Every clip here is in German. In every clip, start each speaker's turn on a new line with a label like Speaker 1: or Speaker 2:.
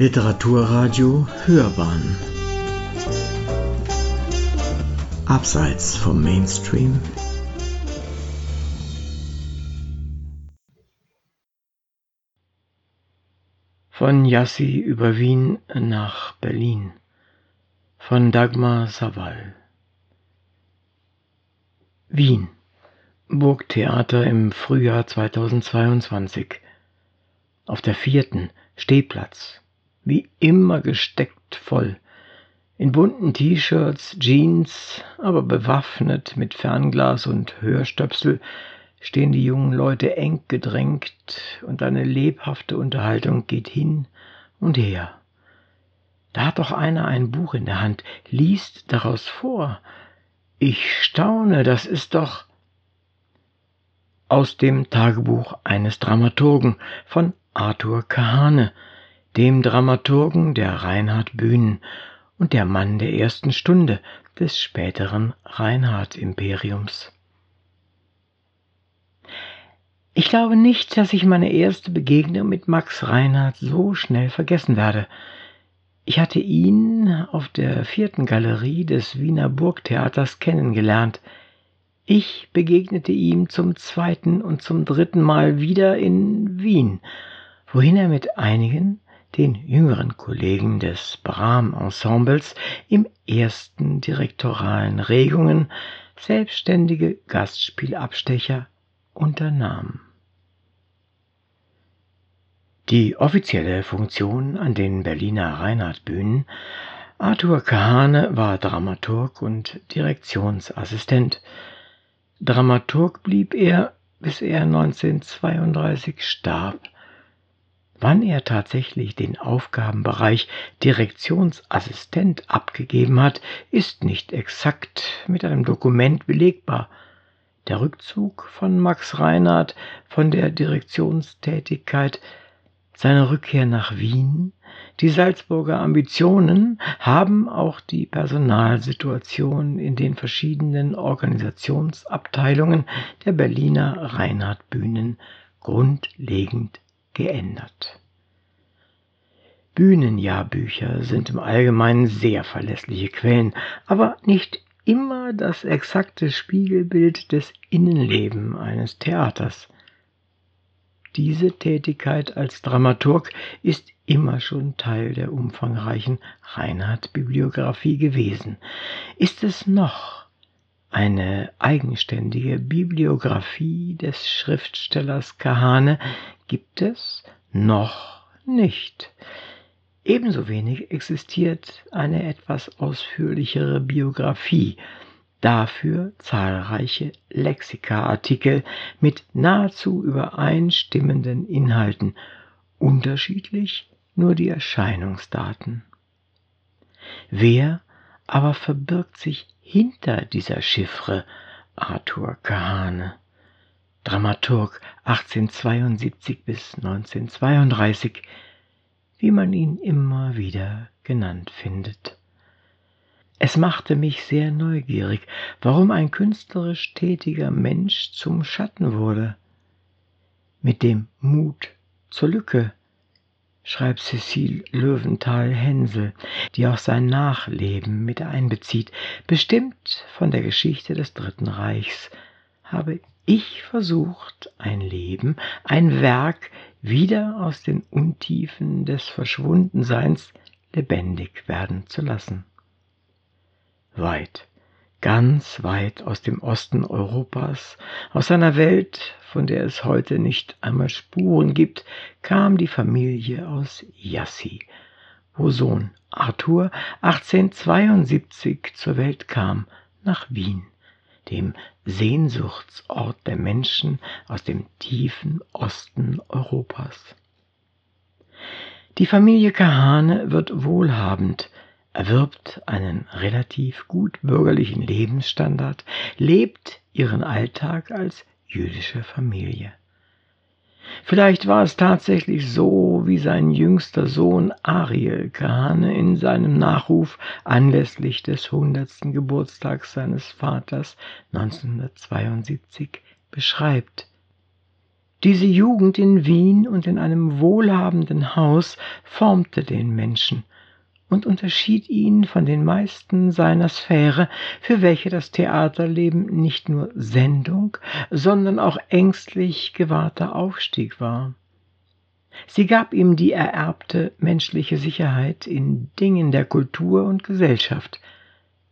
Speaker 1: Literaturradio Hörbahn. Abseits vom Mainstream.
Speaker 2: Von Jassy über Wien nach Berlin. Von Dagmar Savall Wien. Burgtheater im Frühjahr 2022 auf der vierten Stehplatz wie immer gesteckt voll. In bunten T-Shirts, Jeans, aber bewaffnet mit Fernglas und Hörstöpsel stehen die jungen Leute eng gedrängt und eine lebhafte Unterhaltung geht hin und her. Da hat doch einer ein Buch in der Hand, liest daraus vor. Ich staune, das ist doch aus dem Tagebuch eines Dramaturgen von Arthur Kahane, dem Dramaturgen der Reinhard Bühnen und der Mann der ersten Stunde des späteren Reinhard-Imperiums. Ich glaube nicht, dass ich meine erste Begegnung mit Max Reinhardt so schnell vergessen werde. Ich hatte ihn auf der vierten Galerie des Wiener Burgtheaters kennengelernt. Ich begegnete ihm zum zweiten und zum dritten Mal wieder in Wien, wohin er mit einigen den jüngeren Kollegen des Bram-Ensembles im ersten direktoralen Regungen selbstständige Gastspielabstecher unternahm. Die offizielle Funktion an den Berliner Reinhardtbühnen Arthur Kahane war Dramaturg und Direktionsassistent. Dramaturg blieb er, bis er 1932 starb Wann er tatsächlich den Aufgabenbereich Direktionsassistent abgegeben hat, ist nicht exakt mit einem Dokument belegbar. Der Rückzug von Max Reinhardt von der Direktionstätigkeit, seine Rückkehr nach Wien, die Salzburger Ambitionen haben auch die Personalsituation in den verschiedenen Organisationsabteilungen der Berliner Reinhardt Bühnen grundlegend geändert. Bühnenjahrbücher sind im Allgemeinen sehr verlässliche Quellen, aber nicht immer das exakte Spiegelbild des Innenlebens eines Theaters. Diese Tätigkeit als Dramaturg ist immer schon Teil der umfangreichen Reinhard-Bibliografie gewesen. Ist es noch eine eigenständige Bibliografie des Schriftstellers Kahane gibt es noch nicht. Ebenso wenig existiert eine etwas ausführlichere Biografie, dafür zahlreiche Lexika-Artikel mit nahezu übereinstimmenden Inhalten, unterschiedlich nur die Erscheinungsdaten. Wer aber verbirgt sich hinter dieser Chiffre Arthur Kahane? Dramaturg 1872 bis 1932, wie man ihn immer wieder genannt findet. Es machte mich sehr neugierig, warum ein künstlerisch tätiger Mensch zum Schatten wurde. Mit dem Mut zur Lücke, schreibt Cecile Löwenthal-Hensel, die auch sein Nachleben mit einbezieht, bestimmt von der Geschichte des Dritten Reichs, habe ich versucht, ein Leben, ein Werk wieder aus den Untiefen des Verschwundenseins lebendig werden zu lassen. Weit, ganz weit aus dem Osten Europas, aus einer Welt, von der es heute nicht einmal Spuren gibt, kam die Familie aus Jassy, wo Sohn Arthur 1872 zur Welt kam, nach Wien dem Sehnsuchtsort der Menschen aus dem tiefen Osten Europas. Die Familie Kahane wird wohlhabend, erwirbt einen relativ gut bürgerlichen Lebensstandard, lebt ihren Alltag als jüdische Familie. Vielleicht war es tatsächlich so, wie sein jüngster Sohn Ariel Kahane in seinem Nachruf anlässlich des hundertsten Geburtstags seines Vaters 1972 beschreibt. Diese Jugend in Wien und in einem wohlhabenden Haus formte den Menschen und unterschied ihn von den meisten seiner Sphäre, für welche das Theaterleben nicht nur Sendung, sondern auch ängstlich gewahrter Aufstieg war. Sie gab ihm die ererbte menschliche Sicherheit in Dingen der Kultur und Gesellschaft,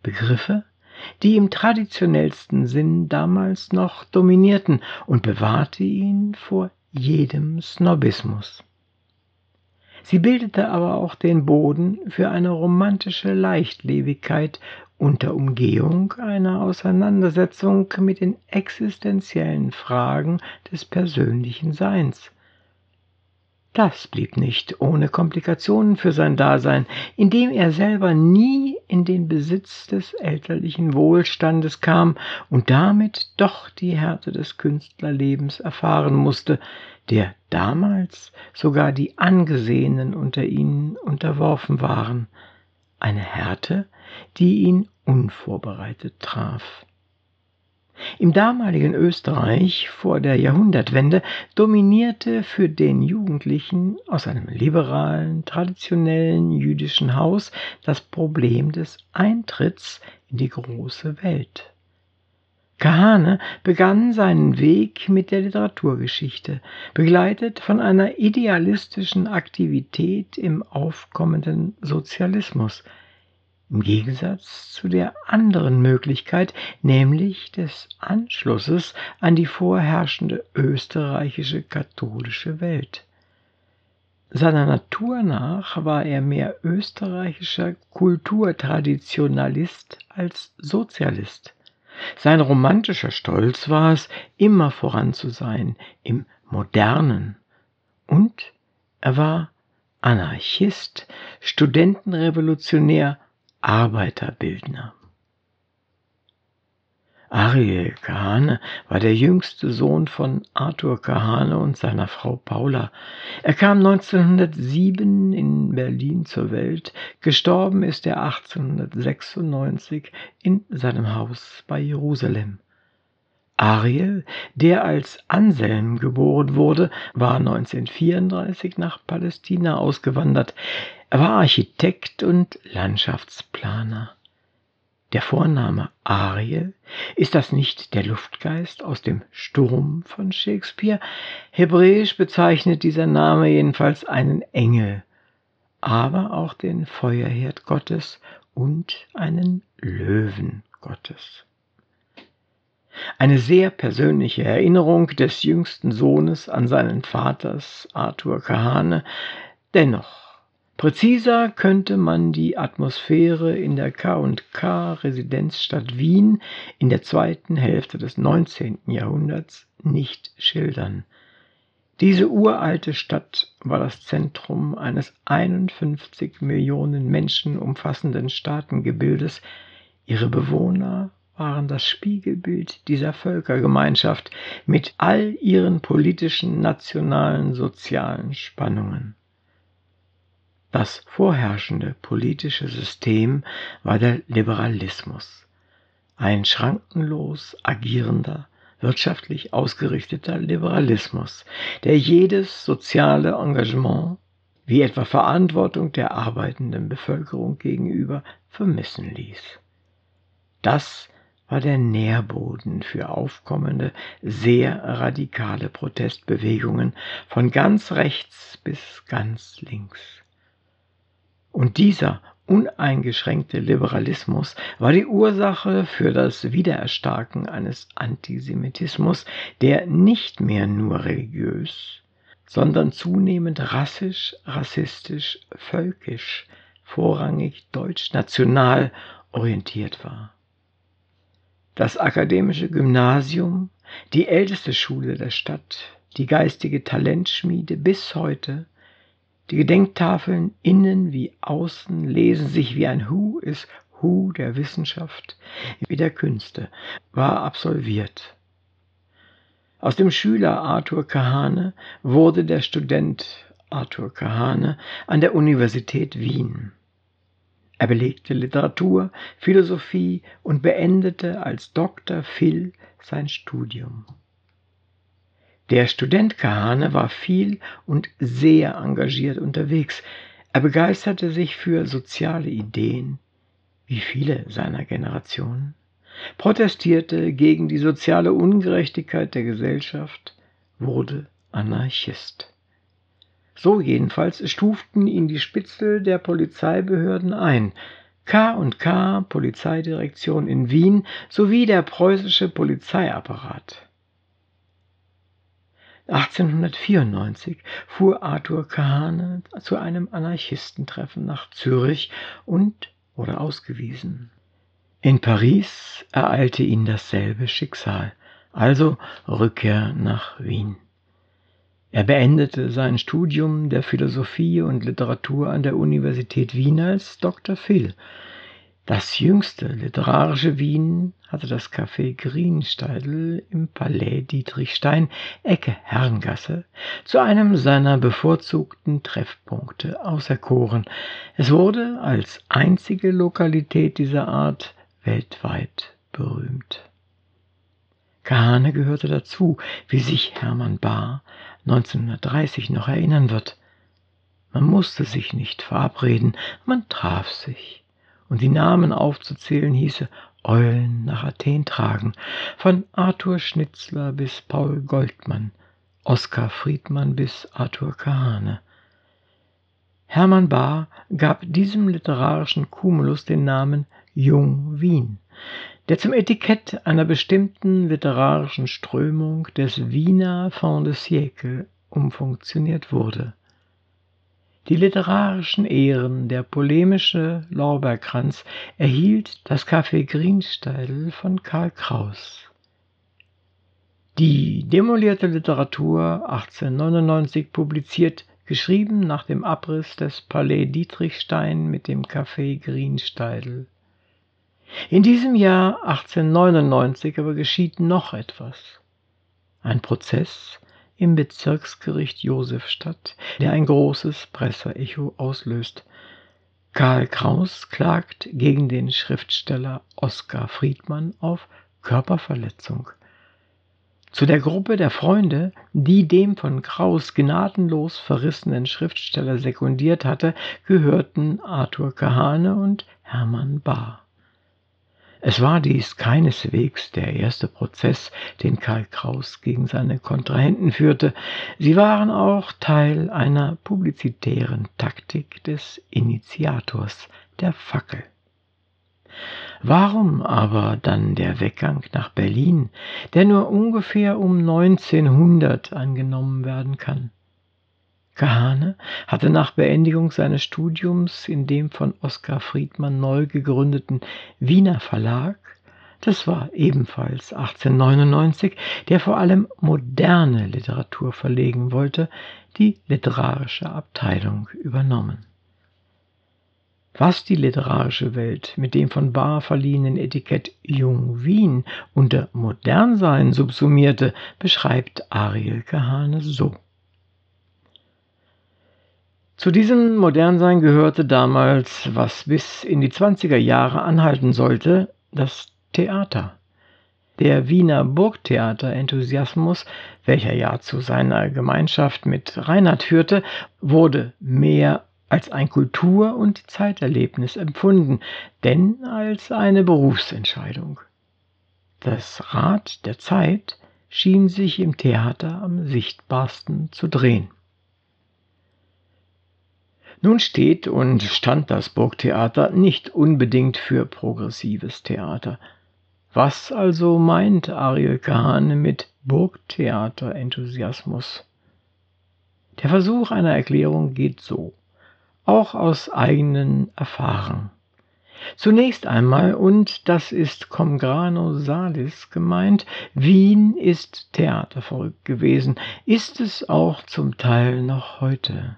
Speaker 2: Begriffe, die im traditionellsten Sinn damals noch dominierten und bewahrte ihn vor jedem Snobismus. Sie bildete aber auch den Boden für eine romantische Leichtlebigkeit unter Umgehung einer Auseinandersetzung mit den existenziellen Fragen des persönlichen Seins. Das blieb nicht ohne Komplikationen für sein Dasein, indem er selber nie in den Besitz des elterlichen Wohlstandes kam und damit doch die Härte des Künstlerlebens erfahren musste, der damals sogar die Angesehenen unter ihnen unterworfen waren, eine Härte, die ihn unvorbereitet traf. Im damaligen Österreich vor der Jahrhundertwende dominierte für den Jugendlichen aus einem liberalen, traditionellen jüdischen Haus das Problem des Eintritts in die große Welt. Kahane begann seinen Weg mit der Literaturgeschichte, begleitet von einer idealistischen Aktivität im aufkommenden Sozialismus – im Gegensatz zu der anderen Möglichkeit, nämlich des Anschlusses an die vorherrschende österreichische katholische Welt. Seiner Natur nach war er mehr österreichischer Kulturtraditionalist als Sozialist. Sein romantischer Stolz war es, immer voran zu sein im Modernen. Und er war Anarchist, Studentenrevolutionär Arbeiterbildner. Ariel Kahane war der jüngste Sohn von Arthur Kahane und seiner Frau Paula. Er kam 1907 in Berlin zur Welt. Gestorben ist er 1896 in seinem Haus bei Jerusalem. Ariel, der als Anselm geboren wurde, war 1934 nach Palästina ausgewandert. Er war Architekt und Landschaftsplaner. Der Vorname Ariel, ist das nicht der Luftgeist aus dem Sturm von Shakespeare? Hebräisch bezeichnet dieser Name jedenfalls einen Engel, aber auch den Feuerherd Gottes und einen Löwen Gottes. Eine sehr persönliche Erinnerung des jüngsten Sohnes an seinen Vaters Arthur Kahane, dennoch Präziser könnte man die Atmosphäre in der K&K Residenzstadt Wien in der zweiten Hälfte des 19. Jahrhunderts nicht schildern. Diese uralte Stadt war das Zentrum eines 51 Millionen Menschen umfassenden Staatengebildes. Ihre Bewohner waren das Spiegelbild dieser Völkergemeinschaft mit all ihren politischen, nationalen, sozialen Spannungen. Das vorherrschende politische System war der Liberalismus, ein schrankenlos agierender, wirtschaftlich ausgerichteter Liberalismus, der jedes soziale Engagement, wie etwa Verantwortung der arbeitenden Bevölkerung gegenüber, vermissen ließ. Das war der Nährboden für aufkommende, sehr radikale Protestbewegungen von ganz rechts bis ganz links. Und dieser uneingeschränkte Liberalismus war die Ursache für das Wiedererstarken eines Antisemitismus, der nicht mehr nur religiös, sondern zunehmend rassisch, rassistisch, völkisch, vorrangig deutsch-national orientiert war. Das akademische Gymnasium, die älteste Schule der Stadt, die geistige Talentschmiede bis heute die Gedenktafeln innen wie außen lesen sich wie ein Who is Who der Wissenschaft, wie der Künste, war absolviert. Aus dem Schüler Arthur Kahane wurde der Student Arthur Kahane an der Universität Wien. Er belegte Literatur, Philosophie und beendete als Dr. Phil sein Studium. Der Student Kahane war viel und sehr engagiert unterwegs. Er begeisterte sich für soziale Ideen, wie viele seiner Generation, protestierte gegen die soziale Ungerechtigkeit der Gesellschaft, wurde Anarchist. So jedenfalls stuften ihn die Spitzel der Polizeibehörden ein. K&K Polizeidirektion in Wien sowie der preußische Polizeiapparat. 1894 fuhr Arthur Kahane zu einem Anarchistentreffen nach Zürich und wurde ausgewiesen. In Paris ereilte ihn dasselbe Schicksal, also Rückkehr nach Wien. Er beendete sein Studium der Philosophie und Literatur an der Universität Wien als Dr. Phil. Das jüngste literarische Wien hatte das Café Griensteidl im Palais Dietrichstein, Ecke Herrengasse, zu einem seiner bevorzugten Treffpunkte auserkoren. Es wurde als einzige Lokalität dieser Art weltweit berühmt. Kahane gehörte dazu, wie sich Hermann Bahr 1930 noch erinnern wird. Man musste sich nicht verabreden, man traf sich. Und die Namen aufzuzählen hieße Eulen nach Athen tragen, von Arthur Schnitzler bis Paul Goldmann, Oskar Friedmann bis Arthur Kahane. Hermann Bahr gab diesem literarischen Cumulus den Namen Jung Wien der zum Etikett einer bestimmten literarischen Strömung des Wiener Fond de siècle umfunktioniert wurde. Die literarischen Ehren der polemische Lorbeerkranz erhielt das Café Griensteidl von Karl Kraus. Die demolierte Literatur 1899 publiziert, geschrieben nach dem Abriss des Palais Dietrichstein mit dem Café Griensteidl. In diesem Jahr 1899 aber geschieht noch etwas. Ein Prozess im Bezirksgericht Josefstadt, der ein großes Presseecho auslöst. Karl Kraus klagt gegen den Schriftsteller Oskar Friedmann auf Körperverletzung. Zu der Gruppe der Freunde, die dem von Kraus gnadenlos verrissenen Schriftsteller sekundiert hatte, gehörten Arthur Kahane und Hermann Bahr. Es war dies keineswegs der erste Prozess, den Karl Kraus gegen seine Kontrahenten führte, sie waren auch Teil einer publizitären Taktik des Initiators der Fackel. Warum aber dann der Weggang nach Berlin, der nur ungefähr um 1900 angenommen werden kann? Kahane hatte nach Beendigung seines Studiums in dem von Oskar Friedmann neu gegründeten Wiener Verlag, das war ebenfalls 1899, der vor allem moderne Literatur verlegen wollte, die literarische Abteilung übernommen. Was die literarische Welt mit dem von Bahr verliehenen Etikett Jung Wien unter Modernsein subsumierte, beschreibt Ariel Kahane so. Zu diesem Modernsein gehörte damals, was bis in die 20er Jahre anhalten sollte, das Theater. Der Wiener Burgtheater-Enthusiasmus, welcher ja zu seiner Gemeinschaft mit Reinhard führte, wurde mehr als ein Kultur- und Zeiterlebnis empfunden, denn als eine Berufsentscheidung. Das Rad der Zeit schien sich im Theater am sichtbarsten zu drehen. Nun steht und stand das Burgtheater nicht unbedingt für progressives Theater. Was also meint Ariel Kahane mit Burgtheater-Enthusiasmus? Der Versuch einer Erklärung geht so, auch aus eigenen Erfahrungen. Zunächst einmal, und das ist cum grano salis gemeint, Wien ist theaterverrückt gewesen, ist es auch zum Teil noch heute.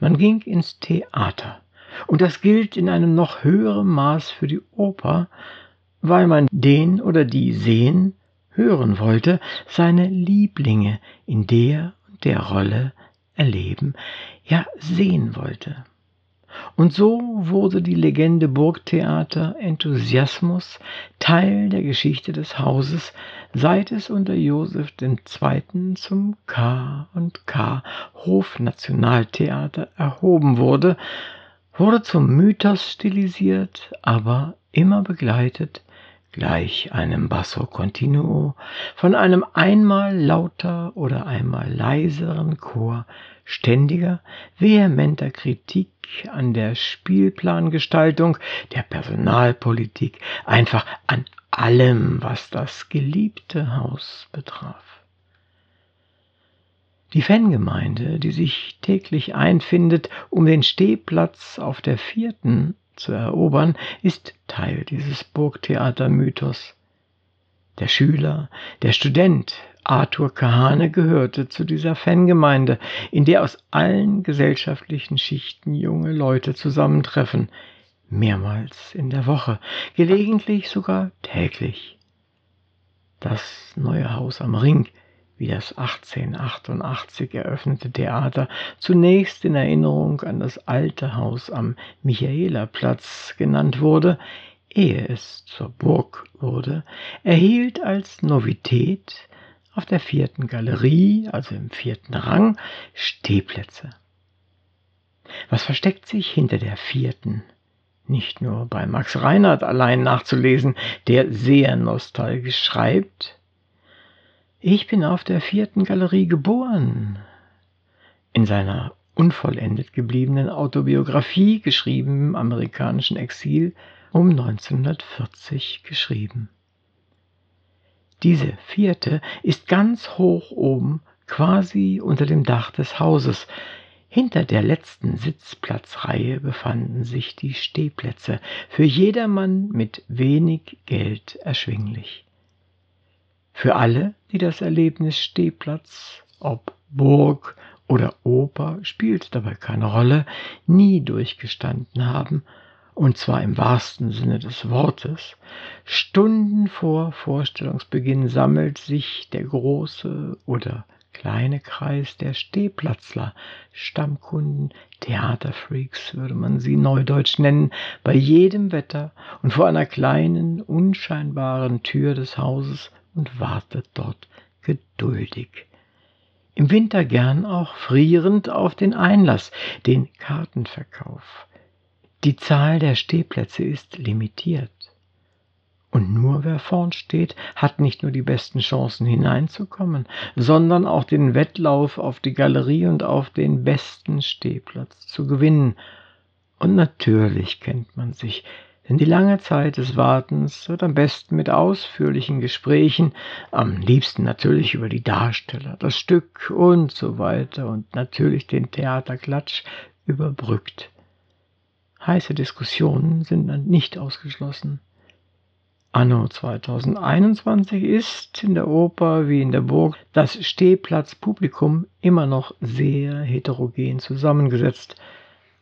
Speaker 2: Man ging ins Theater. Und das gilt in einem noch höheren Maß für die Oper, weil man den oder die sehen, hören wollte, seine Lieblinge in der und der Rolle erleben, ja sehen wollte. Und so wurde die Legende Burgtheater Enthusiasmus Teil der Geschichte des Hauses, seit es unter Joseph II. zum K und K Hofnationaltheater erhoben wurde, wurde zum Mythos stilisiert, aber immer begleitet gleich einem Basso continuo von einem einmal lauter oder einmal leiseren Chor ständiger, vehementer Kritik an der Spielplangestaltung, der Personalpolitik, einfach an allem, was das geliebte Haus betraf. Die Fangemeinde, die sich täglich einfindet, um den Stehplatz auf der vierten zu erobern, ist Teil dieses Burgtheatermythos. Der Schüler, der Student Arthur Kahane gehörte zu dieser Fangemeinde, in der aus allen gesellschaftlichen Schichten junge Leute zusammentreffen, mehrmals in der Woche, gelegentlich sogar täglich. Das neue Haus am Ring wie das 1888 eröffnete Theater zunächst in Erinnerung an das alte Haus am Michaelerplatz genannt wurde, ehe es zur Burg wurde, erhielt als Novität auf der vierten Galerie, also im vierten Rang, Stehplätze. Was versteckt sich hinter der vierten? Nicht nur bei Max Reinhardt allein nachzulesen, der sehr nostalgisch schreibt, ich bin auf der vierten Galerie geboren. In seiner unvollendet gebliebenen Autobiografie, geschrieben im amerikanischen Exil, um 1940 geschrieben. Diese vierte ist ganz hoch oben, quasi unter dem Dach des Hauses. Hinter der letzten Sitzplatzreihe befanden sich die Stehplätze, für jedermann mit wenig Geld erschwinglich. Für alle, die das Erlebnis Stehplatz, ob Burg oder Oper, spielt dabei keine Rolle, nie durchgestanden haben, und zwar im wahrsten Sinne des Wortes, Stunden vor Vorstellungsbeginn sammelt sich der große oder kleine Kreis der Stehplatzler, Stammkunden, Theaterfreaks würde man sie neudeutsch nennen, bei jedem Wetter und vor einer kleinen, unscheinbaren Tür des Hauses und wartet dort geduldig. Im Winter gern auch frierend auf den Einlass, den Kartenverkauf. Die Zahl der Stehplätze ist limitiert. Und nur wer vorn steht, hat nicht nur die besten Chancen hineinzukommen, sondern auch den Wettlauf auf die Galerie und auf den besten Stehplatz zu gewinnen. Und natürlich kennt man sich, denn die lange Zeit des Wartens wird am besten mit ausführlichen Gesprächen, am liebsten natürlich über die Darsteller, das Stück und so weiter und natürlich den Theaterklatsch überbrückt. Heiße Diskussionen sind nicht ausgeschlossen. Anno 2021 ist in der Oper wie in der Burg das Stehplatzpublikum immer noch sehr heterogen zusammengesetzt,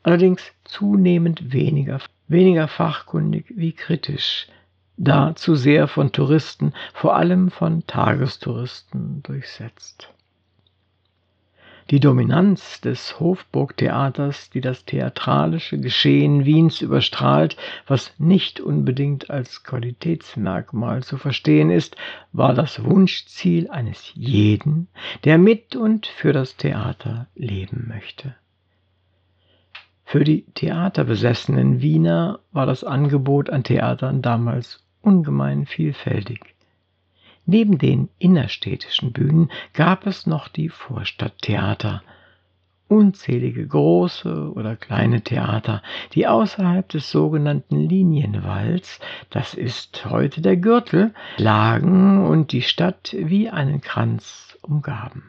Speaker 2: allerdings zunehmend weniger weniger fachkundig wie kritisch, da zu sehr von Touristen, vor allem von Tagestouristen, durchsetzt. Die Dominanz des Hofburgtheaters, die das theatralische Geschehen Wiens überstrahlt, was nicht unbedingt als Qualitätsmerkmal zu verstehen ist, war das Wunschziel eines jeden, der mit und für das Theater leben möchte. Für die theaterbesessenen Wiener war das Angebot an Theatern damals ungemein vielfältig. Neben den innerstädtischen Bühnen gab es noch die Vorstadttheater, unzählige große oder kleine Theater, die außerhalb des sogenannten Linienwalls, das ist heute der Gürtel, lagen und die Stadt wie einen Kranz umgaben.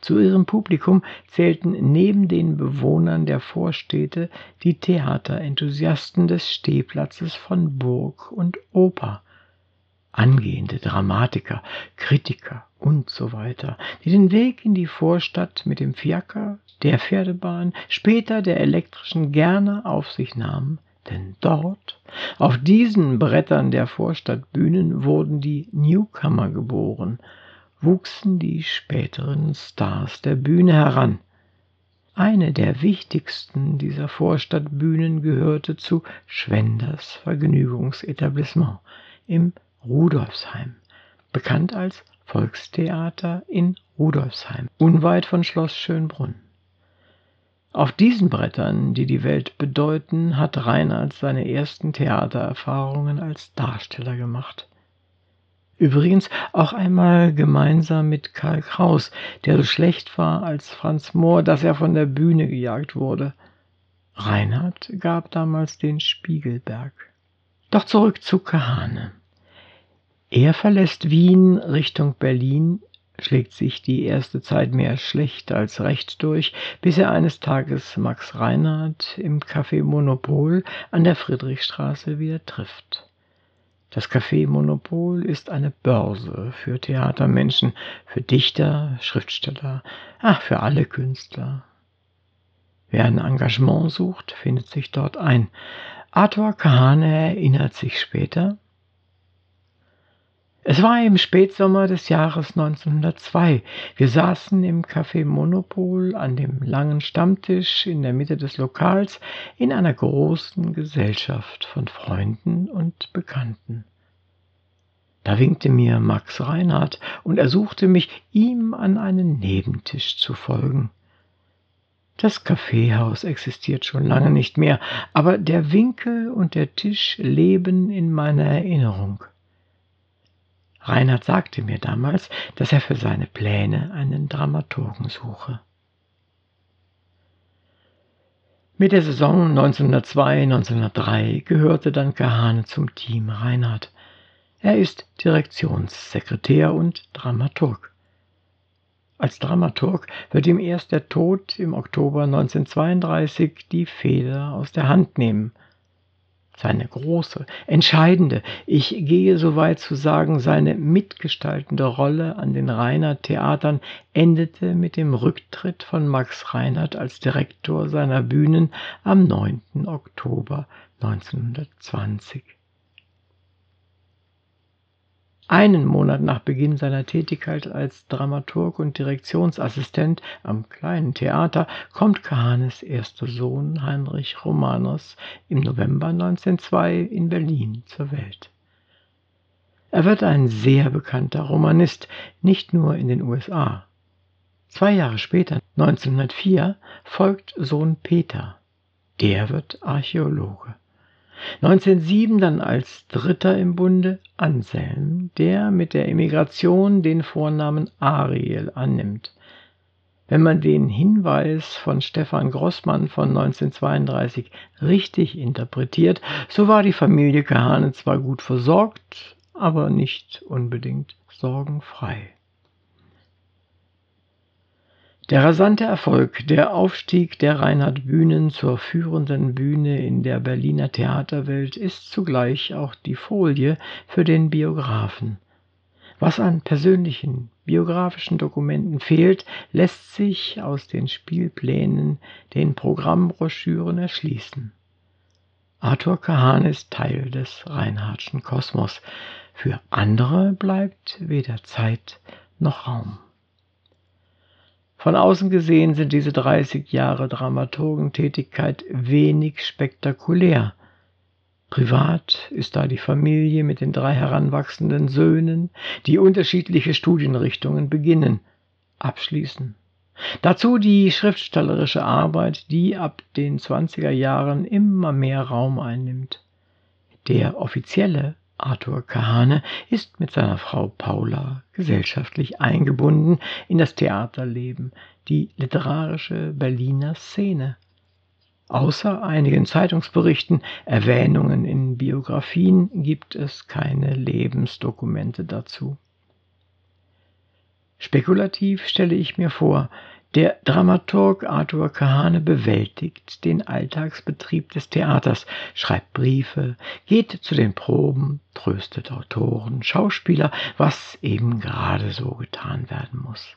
Speaker 2: Zu ihrem Publikum zählten neben den Bewohnern der Vorstädte die Theaterenthusiasten des Stehplatzes von Burg und Oper, angehende Dramatiker, Kritiker und so weiter, die den Weg in die Vorstadt mit dem Fiaker, der Pferdebahn, später der elektrischen gerne auf sich nahmen, denn dort, auf diesen Brettern der Vorstadtbühnen, wurden die Newcomer geboren, wuchsen die späteren Stars der Bühne heran. Eine der wichtigsten dieser Vorstadtbühnen gehörte zu Schwenders Vergnügungsetablissement im Rudolfsheim, bekannt als Volkstheater in Rudolfsheim, unweit von Schloss Schönbrunn. Auf diesen Brettern, die die Welt bedeuten, hat Reinhard seine ersten Theatererfahrungen als Darsteller gemacht. Übrigens auch einmal gemeinsam mit Karl Kraus, der so schlecht war als Franz Mohr, dass er von der Bühne gejagt wurde. Reinhard gab damals den Spiegelberg. Doch zurück zu Kahane. Er verlässt Wien Richtung Berlin, schlägt sich die erste Zeit mehr schlecht als recht durch, bis er eines Tages Max Reinhardt im Café Monopol an der Friedrichstraße wieder trifft. Das Café Monopol ist eine Börse für Theatermenschen, für Dichter, Schriftsteller, ach, für alle Künstler. Wer ein Engagement sucht, findet sich dort ein. Arthur Kahane erinnert sich später, es war im Spätsommer des Jahres 1902. Wir saßen im Café Monopol an dem langen Stammtisch in der Mitte des Lokals in einer großen Gesellschaft von Freunden und Bekannten. Da winkte mir Max Reinhardt und ersuchte mich, ihm an einen Nebentisch zu folgen. Das Kaffeehaus existiert schon lange nicht mehr, aber der Winkel und der Tisch leben in meiner Erinnerung. Reinhard sagte mir damals, dass er für seine Pläne einen Dramaturgen suche. Mit der Saison 1902-1903 gehörte dann Kahane zum Team Reinhard. Er ist Direktionssekretär und Dramaturg. Als Dramaturg wird ihm erst der Tod im Oktober 1932 die Feder aus der Hand nehmen seine große, entscheidende, ich gehe so weit zu sagen, seine mitgestaltende Rolle an den Rheiner Theatern endete mit dem Rücktritt von Max Reinhardt als Direktor seiner Bühnen am 9. Oktober 1920. Einen Monat nach Beginn seiner Tätigkeit als Dramaturg und Direktionsassistent am Kleinen Theater kommt Kahanes erster Sohn Heinrich Romanos im November 1902 in Berlin zur Welt. Er wird ein sehr bekannter Romanist, nicht nur in den USA. Zwei Jahre später, 1904, folgt Sohn Peter. Der wird Archäologe. 1907 dann als Dritter im Bunde Anselm, der mit der Emigration den Vornamen Ariel annimmt. Wenn man den Hinweis von Stefan Grossmann von 1932 richtig interpretiert, so war die Familie Kahane zwar gut versorgt, aber nicht unbedingt sorgenfrei. Der rasante Erfolg, der Aufstieg der Reinhard Bühnen zur führenden Bühne in der Berliner Theaterwelt ist zugleich auch die Folie für den Biografen. Was an persönlichen biografischen Dokumenten fehlt, lässt sich aus den Spielplänen, den Programmbroschüren erschließen. Arthur Kahan ist Teil des Reinhardtschen Kosmos. Für andere bleibt weder Zeit noch Raum. Von außen gesehen sind diese 30 Jahre Dramaturgentätigkeit wenig spektakulär. Privat ist da die Familie mit den drei heranwachsenden Söhnen, die unterschiedliche Studienrichtungen beginnen, abschließen. Dazu die schriftstellerische Arbeit, die ab den 20er Jahren immer mehr Raum einnimmt. Der offizielle Arthur Kahane ist mit seiner Frau Paula gesellschaftlich eingebunden in das Theaterleben, die literarische Berliner Szene. Außer einigen Zeitungsberichten, Erwähnungen in Biografien gibt es keine Lebensdokumente dazu. Spekulativ stelle ich mir vor, der Dramaturg Arthur Kahane bewältigt den Alltagsbetrieb des Theaters, schreibt Briefe, geht zu den Proben, tröstet Autoren, Schauspieler, was eben gerade so getan werden muss.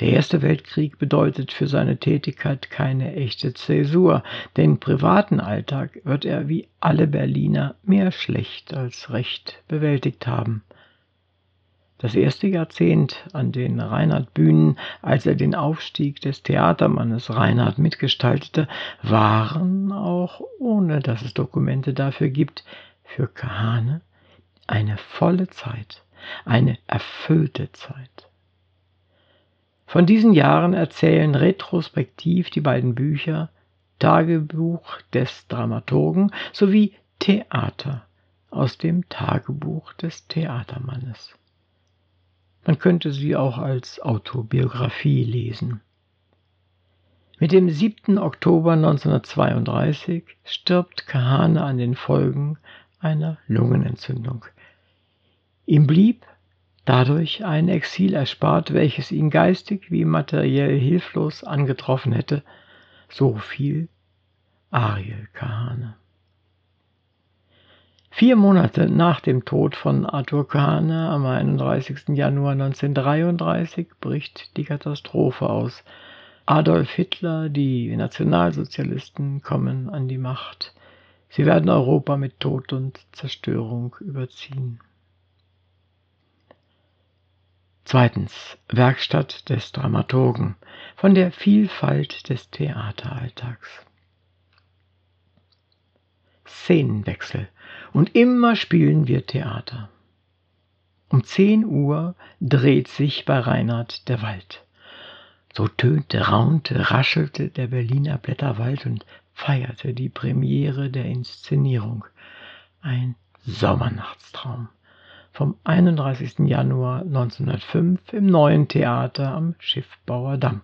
Speaker 2: Der Erste Weltkrieg bedeutet für seine Tätigkeit keine echte Zäsur. Den privaten Alltag wird er wie alle Berliner mehr schlecht als recht bewältigt haben. Das erste Jahrzehnt an den Reinhard-Bühnen, als er den Aufstieg des Theatermannes Reinhard mitgestaltete, waren, auch ohne dass es Dokumente dafür gibt, für Kahane eine volle Zeit, eine erfüllte Zeit. Von diesen Jahren erzählen retrospektiv die beiden Bücher Tagebuch des Dramaturgen sowie Theater aus dem Tagebuch des Theatermannes. Man könnte sie auch als Autobiografie lesen. Mit dem 7. Oktober 1932 stirbt Kahane an den Folgen einer Lungenentzündung. Ihm blieb dadurch ein Exil erspart, welches ihn geistig wie materiell hilflos angetroffen hätte, so viel Ariel Kahane. Vier Monate nach dem Tod von Arthur Kahane am 31. Januar 1933 bricht die Katastrophe aus. Adolf Hitler, die Nationalsozialisten kommen an die Macht. Sie werden Europa mit Tod und Zerstörung überziehen. Zweitens Werkstatt des Dramaturgen von der Vielfalt des Theateralltags. Szenenwechsel und immer spielen wir Theater. Um 10 Uhr dreht sich bei Reinhard der Wald. So tönte, raunte, raschelte der Berliner Blätterwald und feierte die Premiere der Inszenierung. Ein Sommernachtstraum vom 31. Januar 1905 im neuen Theater am Schiffbauer Damm.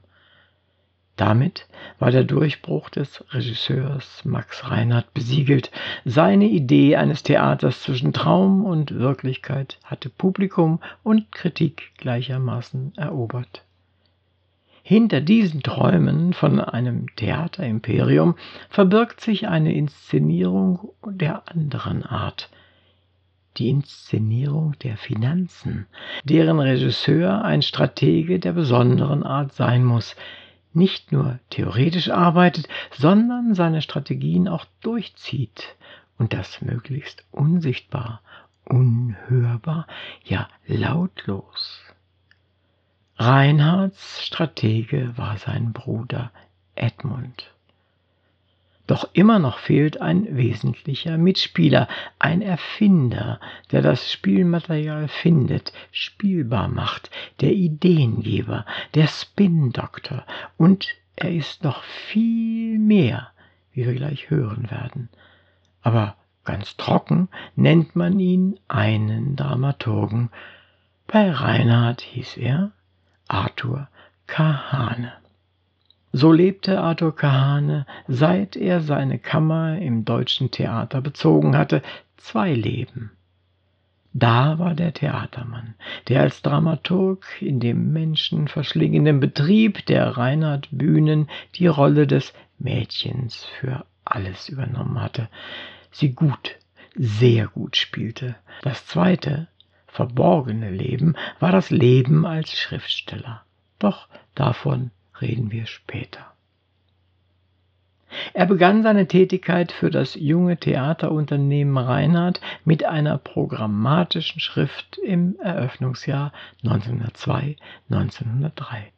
Speaker 2: Damit war der Durchbruch des Regisseurs Max Reinhardt besiegelt. Seine Idee eines Theaters zwischen Traum und Wirklichkeit hatte Publikum und Kritik gleichermaßen erobert. Hinter diesen Träumen von einem Theaterimperium verbirgt sich eine Inszenierung der anderen Art, die Inszenierung der Finanzen, deren Regisseur ein Stratege der besonderen Art sein muss, nicht nur theoretisch arbeitet, sondern seine Strategien auch durchzieht und das möglichst unsichtbar, unhörbar, ja lautlos. Reinhards Stratege war sein Bruder Edmund. Doch immer noch fehlt ein wesentlicher Mitspieler, ein Erfinder, der das Spielmaterial findet, spielbar macht, der Ideengeber, der Spin-Doktor und er ist noch viel mehr, wie wir gleich hören werden. Aber ganz trocken nennt man ihn einen Dramaturgen. Bei Reinhard hieß er Arthur Kahane. So lebte Arthur Kahane, seit er seine Kammer im deutschen Theater bezogen hatte, zwei Leben. Da war der Theatermann, der als Dramaturg in dem menschenverschlingenden Betrieb der Reinhard Bühnen die Rolle des Mädchens für alles übernommen hatte, sie gut, sehr gut spielte. Das zweite, verborgene Leben war das Leben als Schriftsteller. Doch davon reden wir später. Er begann seine Tätigkeit für das junge Theaterunternehmen Reinhardt mit einer programmatischen Schrift im Eröffnungsjahr 1902-1903.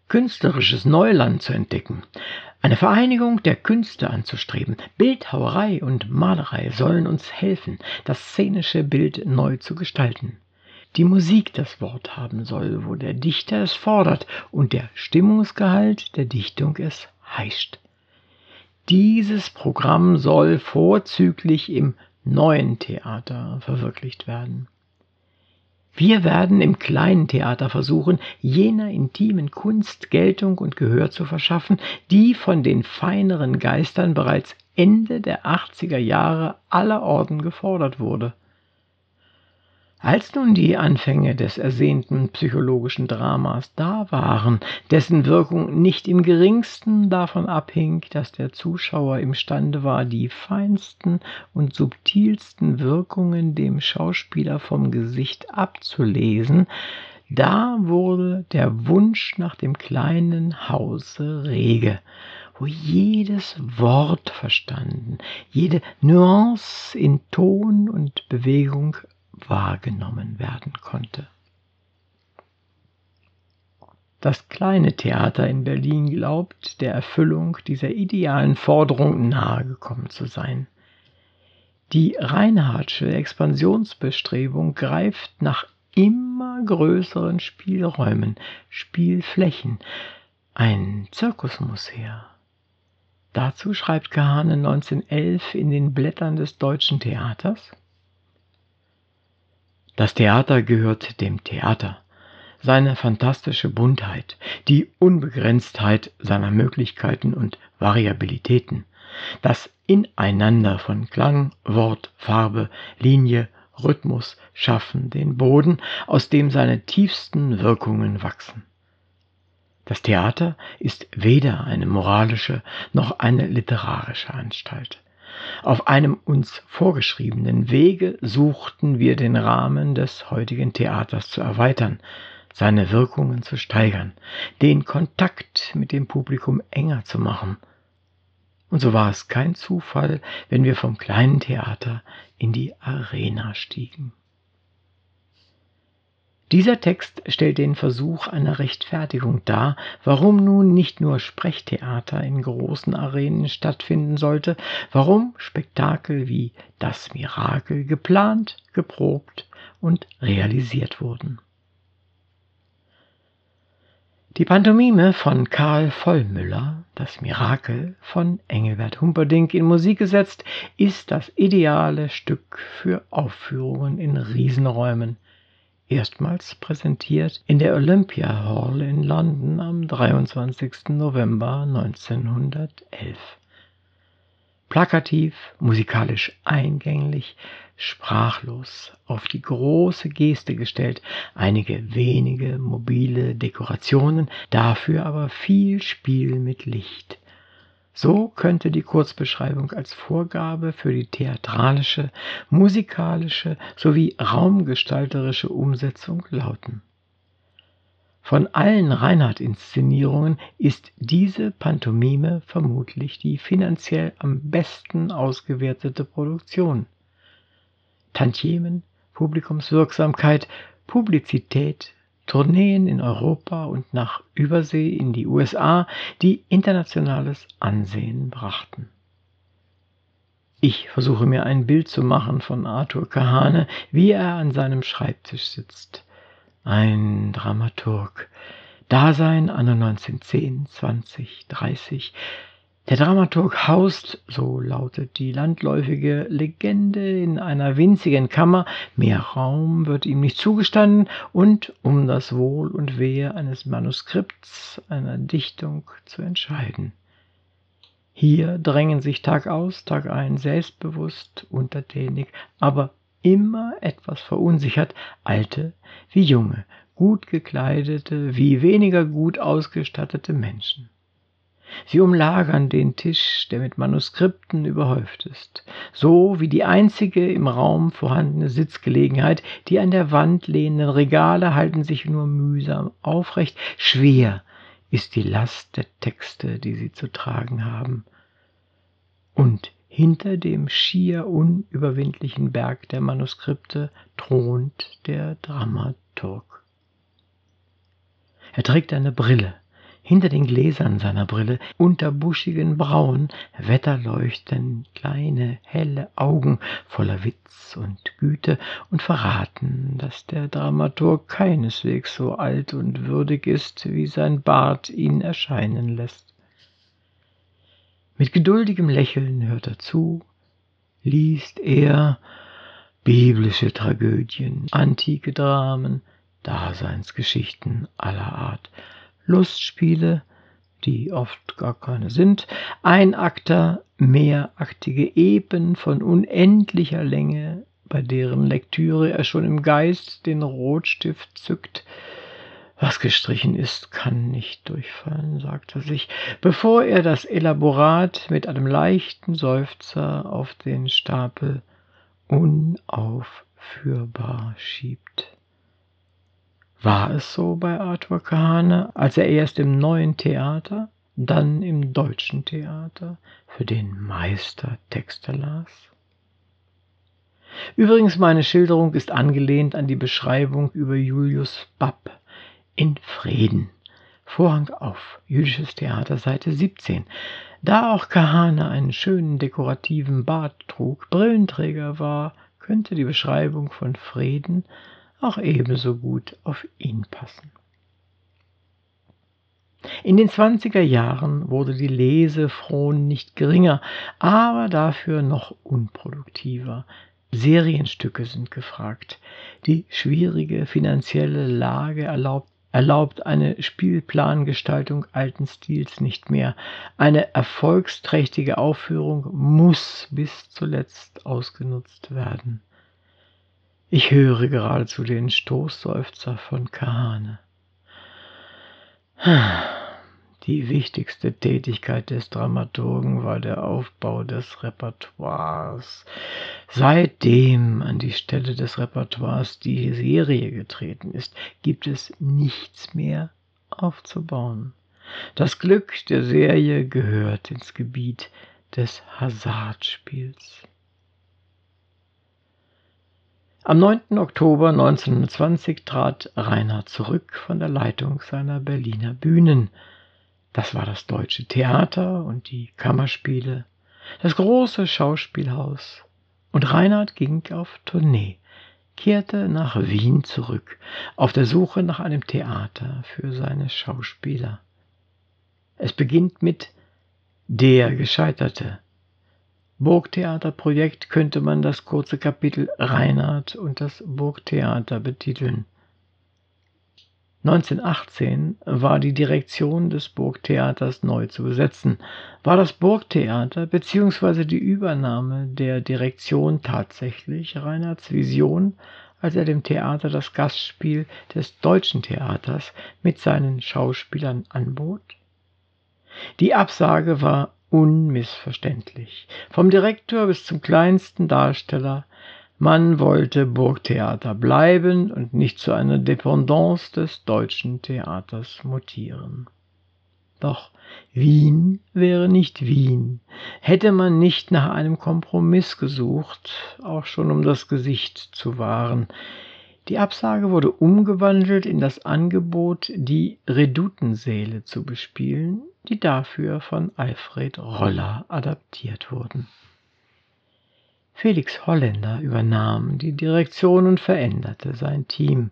Speaker 2: Künstlerisches Neuland zu entdecken, eine Vereinigung der Künste anzustreben, Bildhauerei und Malerei sollen uns helfen, das szenische Bild neu zu gestalten die Musik das Wort haben soll, wo der Dichter es fordert und der Stimmungsgehalt der Dichtung es heischt. Dieses Programm soll vorzüglich im neuen Theater verwirklicht werden. Wir werden im kleinen Theater versuchen, jener intimen Kunst Geltung und Gehör zu verschaffen, die von den feineren Geistern bereits Ende der 80er Jahre aller Orden gefordert wurde. Als nun die Anfänge des ersehnten psychologischen Dramas da waren, dessen Wirkung nicht im geringsten davon abhing, dass der Zuschauer imstande war, die feinsten und subtilsten Wirkungen dem Schauspieler vom Gesicht abzulesen, da wurde der Wunsch nach dem kleinen Hause rege, wo jedes Wort verstanden, jede Nuance in Ton und Bewegung wahrgenommen werden konnte. Das kleine Theater in Berlin glaubt, der Erfüllung dieser idealen Forderung nahegekommen zu sein. Die Reinhardtsche Expansionsbestrebung greift nach immer größeren Spielräumen, Spielflächen. Ein Zirkus muss her. Dazu schreibt Kahane 1911 in den Blättern des Deutschen Theaters. Das Theater gehört dem Theater. Seine fantastische Buntheit, die Unbegrenztheit seiner Möglichkeiten und Variabilitäten, das Ineinander von Klang, Wort, Farbe, Linie, Rhythmus schaffen den Boden, aus dem seine tiefsten Wirkungen wachsen. Das Theater ist weder eine moralische noch eine literarische Anstalt. Auf einem uns vorgeschriebenen Wege suchten wir den Rahmen des heutigen Theaters zu erweitern, seine Wirkungen zu steigern, den Kontakt mit dem Publikum enger zu machen – und so war es kein Zufall, wenn wir vom kleinen Theater in die Arena stiegen. Dieser Text stellt den Versuch einer Rechtfertigung dar, warum nun nicht nur Sprechtheater in großen Arenen stattfinden sollte, warum Spektakel wie Das Mirakel geplant, geprobt und realisiert wurden. Die Pantomime von Karl Vollmüller, das Mirakel von Engelbert Humperdinck in Musik gesetzt, ist das ideale Stück für Aufführungen in Riesenräumen. Erstmals präsentiert in der Olympia Hall in London am 23. November 1911 plakativ, musikalisch eingänglich, sprachlos auf die große Geste gestellt, einige wenige mobile Dekorationen, dafür aber viel Spiel mit Licht. So könnte die Kurzbeschreibung als Vorgabe für die theatralische, musikalische sowie raumgestalterische Umsetzung lauten. Von allen Reinhardt-Inszenierungen ist diese Pantomime vermutlich die finanziell am besten ausgewertete Produktion. Tantiemen, Publikumswirksamkeit, Publizität, Tourneen in Europa und nach Übersee in die USA, die internationales Ansehen brachten. Ich versuche mir ein Bild zu machen von Arthur Kahane, wie er an seinem Schreibtisch sitzt ein Dramaturg. Dasein anno 1910, 20, 30. Der Dramaturg haust, so lautet die landläufige Legende, in einer winzigen Kammer, mehr Raum wird ihm nicht zugestanden, und um das Wohl und Wehe eines Manuskripts, einer Dichtung zu entscheiden. Hier drängen sich Tag aus, Tag ein, selbstbewusst, untertänig, aber immer etwas verunsichert, alte wie junge, gut gekleidete wie weniger gut ausgestattete Menschen. Sie umlagern den Tisch, der mit Manuskripten überhäuft ist, so wie die einzige im Raum vorhandene Sitzgelegenheit, die an der Wand lehnenden Regale halten sich nur mühsam aufrecht, schwer ist die Last der Texte, die sie zu tragen haben. Und hinter dem schier unüberwindlichen Berg der Manuskripte thront der Dramaturg. Er trägt eine Brille. Hinter den Gläsern seiner Brille, unter buschigen Brauen, wetterleuchten kleine, helle Augen voller Witz und Güte und verraten, dass der Dramaturg keineswegs so alt und würdig ist, wie sein Bart ihn erscheinen lässt. Mit geduldigem Lächeln hört er zu, liest er biblische Tragödien, antike Dramen, Daseinsgeschichten aller Art, Lustspiele, die oft gar keine sind, Einakter, mehraktige Epen von unendlicher Länge, bei deren Lektüre er schon im Geist den Rotstift zückt, was gestrichen ist, kann nicht durchfallen, sagt er sich, bevor er das Elaborat mit einem leichten Seufzer auf den Stapel unaufführbar schiebt. War es so bei Arthur Kahane, als er erst im neuen Theater, dann im deutschen Theater für den Meister Texte las? Übrigens, meine Schilderung ist angelehnt an die Beschreibung über Julius Babb, in Frieden Vorhang auf, jüdisches Theater, Seite 17. Da auch Kahane einen schönen dekorativen Bart trug, Brillenträger war, könnte die Beschreibung von Frieden auch ebenso gut auf ihn passen. In den 20er Jahren wurde die Lesefron nicht geringer, aber dafür noch unproduktiver. Serienstücke sind gefragt. Die schwierige finanzielle Lage erlaubt, erlaubt eine Spielplangestaltung alten Stils nicht mehr. Eine erfolgsträchtige Aufführung muss bis zuletzt ausgenutzt werden. Ich höre geradezu den Stoßseufzer von Kahane. Die wichtigste Tätigkeit des Dramaturgen war der Aufbau des Repertoires. Seitdem an die Stelle des Repertoires die Serie getreten ist, gibt es nichts mehr aufzubauen. Das Glück der Serie gehört ins Gebiet des Hazardspiels. Am 9. Oktober 1920 trat Reinhard zurück von der Leitung seiner Berliner Bühnen. Das war das Deutsche Theater und die Kammerspiele, das große Schauspielhaus. Und Reinhard ging auf Tournee, kehrte nach Wien zurück, auf der Suche nach einem Theater für seine Schauspieler. Es beginnt mit Der Gescheiterte. Burgtheaterprojekt könnte man das kurze Kapitel Reinhard und das Burgtheater betiteln. 1918 war die Direktion des Burgtheaters neu zu besetzen. War das Burgtheater bzw. die Übernahme der Direktion tatsächlich Reinhards Vision, als er dem Theater das Gastspiel des Deutschen Theaters mit seinen Schauspielern anbot? Die Absage war unmissverständlich. Vom Direktor bis zum kleinsten Darsteller man wollte Burgtheater bleiben und nicht zu einer Dependance des deutschen Theaters mutieren. Doch Wien wäre nicht Wien, hätte man nicht nach einem Kompromiss gesucht, auch schon um das Gesicht zu wahren. Die Absage wurde umgewandelt in das Angebot, die Redutensäle zu bespielen, die dafür von Alfred Roller adaptiert wurden. Felix Holländer übernahm die Direktion und veränderte sein Team.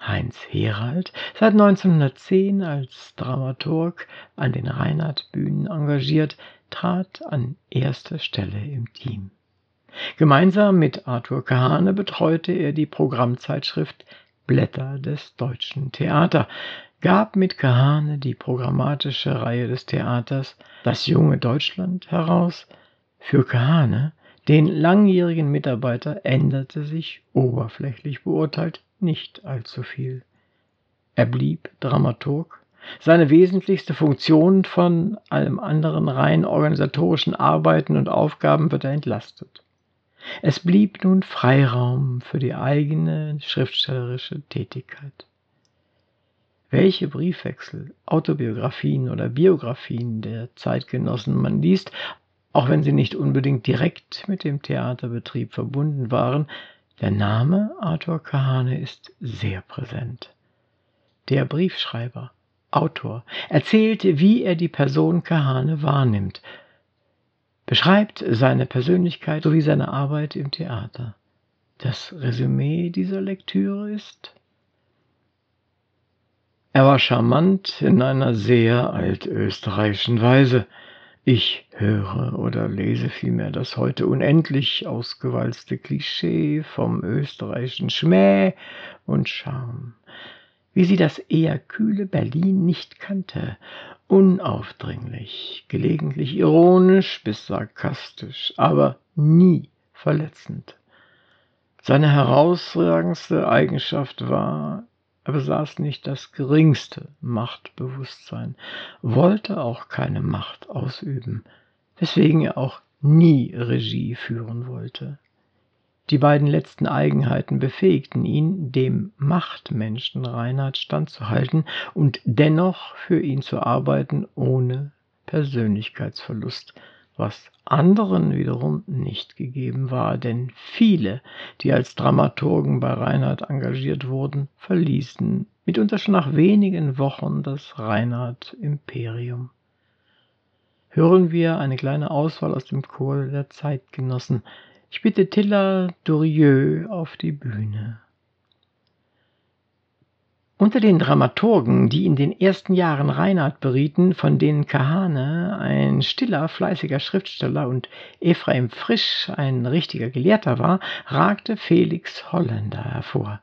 Speaker 2: Heinz Herald, seit 1910 als Dramaturg an den Reinhard-Bühnen engagiert, trat an erster Stelle im Team. Gemeinsam mit Arthur Kahane betreute er die Programmzeitschrift Blätter des Deutschen Theater, gab mit Kahane die programmatische Reihe des Theaters Das junge Deutschland heraus. Für Kahane den langjährigen Mitarbeiter änderte sich, oberflächlich beurteilt, nicht allzu viel. Er blieb Dramaturg. Seine wesentlichste Funktion von allem anderen rein organisatorischen Arbeiten und Aufgaben wird er entlastet. Es blieb nun Freiraum für die eigene schriftstellerische Tätigkeit. Welche Briefwechsel, Autobiografien oder Biografien der Zeitgenossen man liest, auch wenn sie nicht unbedingt direkt mit dem Theaterbetrieb verbunden waren, der Name Arthur Kahane ist sehr präsent. Der Briefschreiber, Autor, erzählt, wie er die Person Kahane wahrnimmt, beschreibt seine Persönlichkeit sowie seine Arbeit im Theater. Das Resümee dieser Lektüre ist er war charmant in einer sehr altösterreichischen Weise. Ich höre oder lese vielmehr das heute unendlich ausgewalzte Klischee vom österreichischen Schmäh und Charme, wie sie das eher kühle Berlin nicht kannte, unaufdringlich, gelegentlich ironisch bis sarkastisch, aber nie verletzend. Seine herausragendste Eigenschaft war, er besaß nicht das geringste Machtbewusstsein, wollte auch keine Macht ausüben, weswegen er auch nie Regie führen wollte. Die beiden letzten Eigenheiten befähigten ihn, dem Machtmenschen Reinhard standzuhalten und dennoch für ihn zu arbeiten ohne Persönlichkeitsverlust, was anderen wiederum nicht gegeben war, denn viele, die als Dramaturgen bei Reinhard engagiert wurden, verließen mitunter schon nach wenigen Wochen das Reinhard-Imperium. Hören wir eine kleine Auswahl aus dem Chor der Zeitgenossen. Ich bitte Tilla Durieux auf die Bühne. Unter den Dramaturgen, die in den ersten Jahren Reinhard berieten, von denen Kahane ein stiller, fleißiger Schriftsteller und Ephraim Frisch ein richtiger Gelehrter war, ragte Felix Holländer hervor.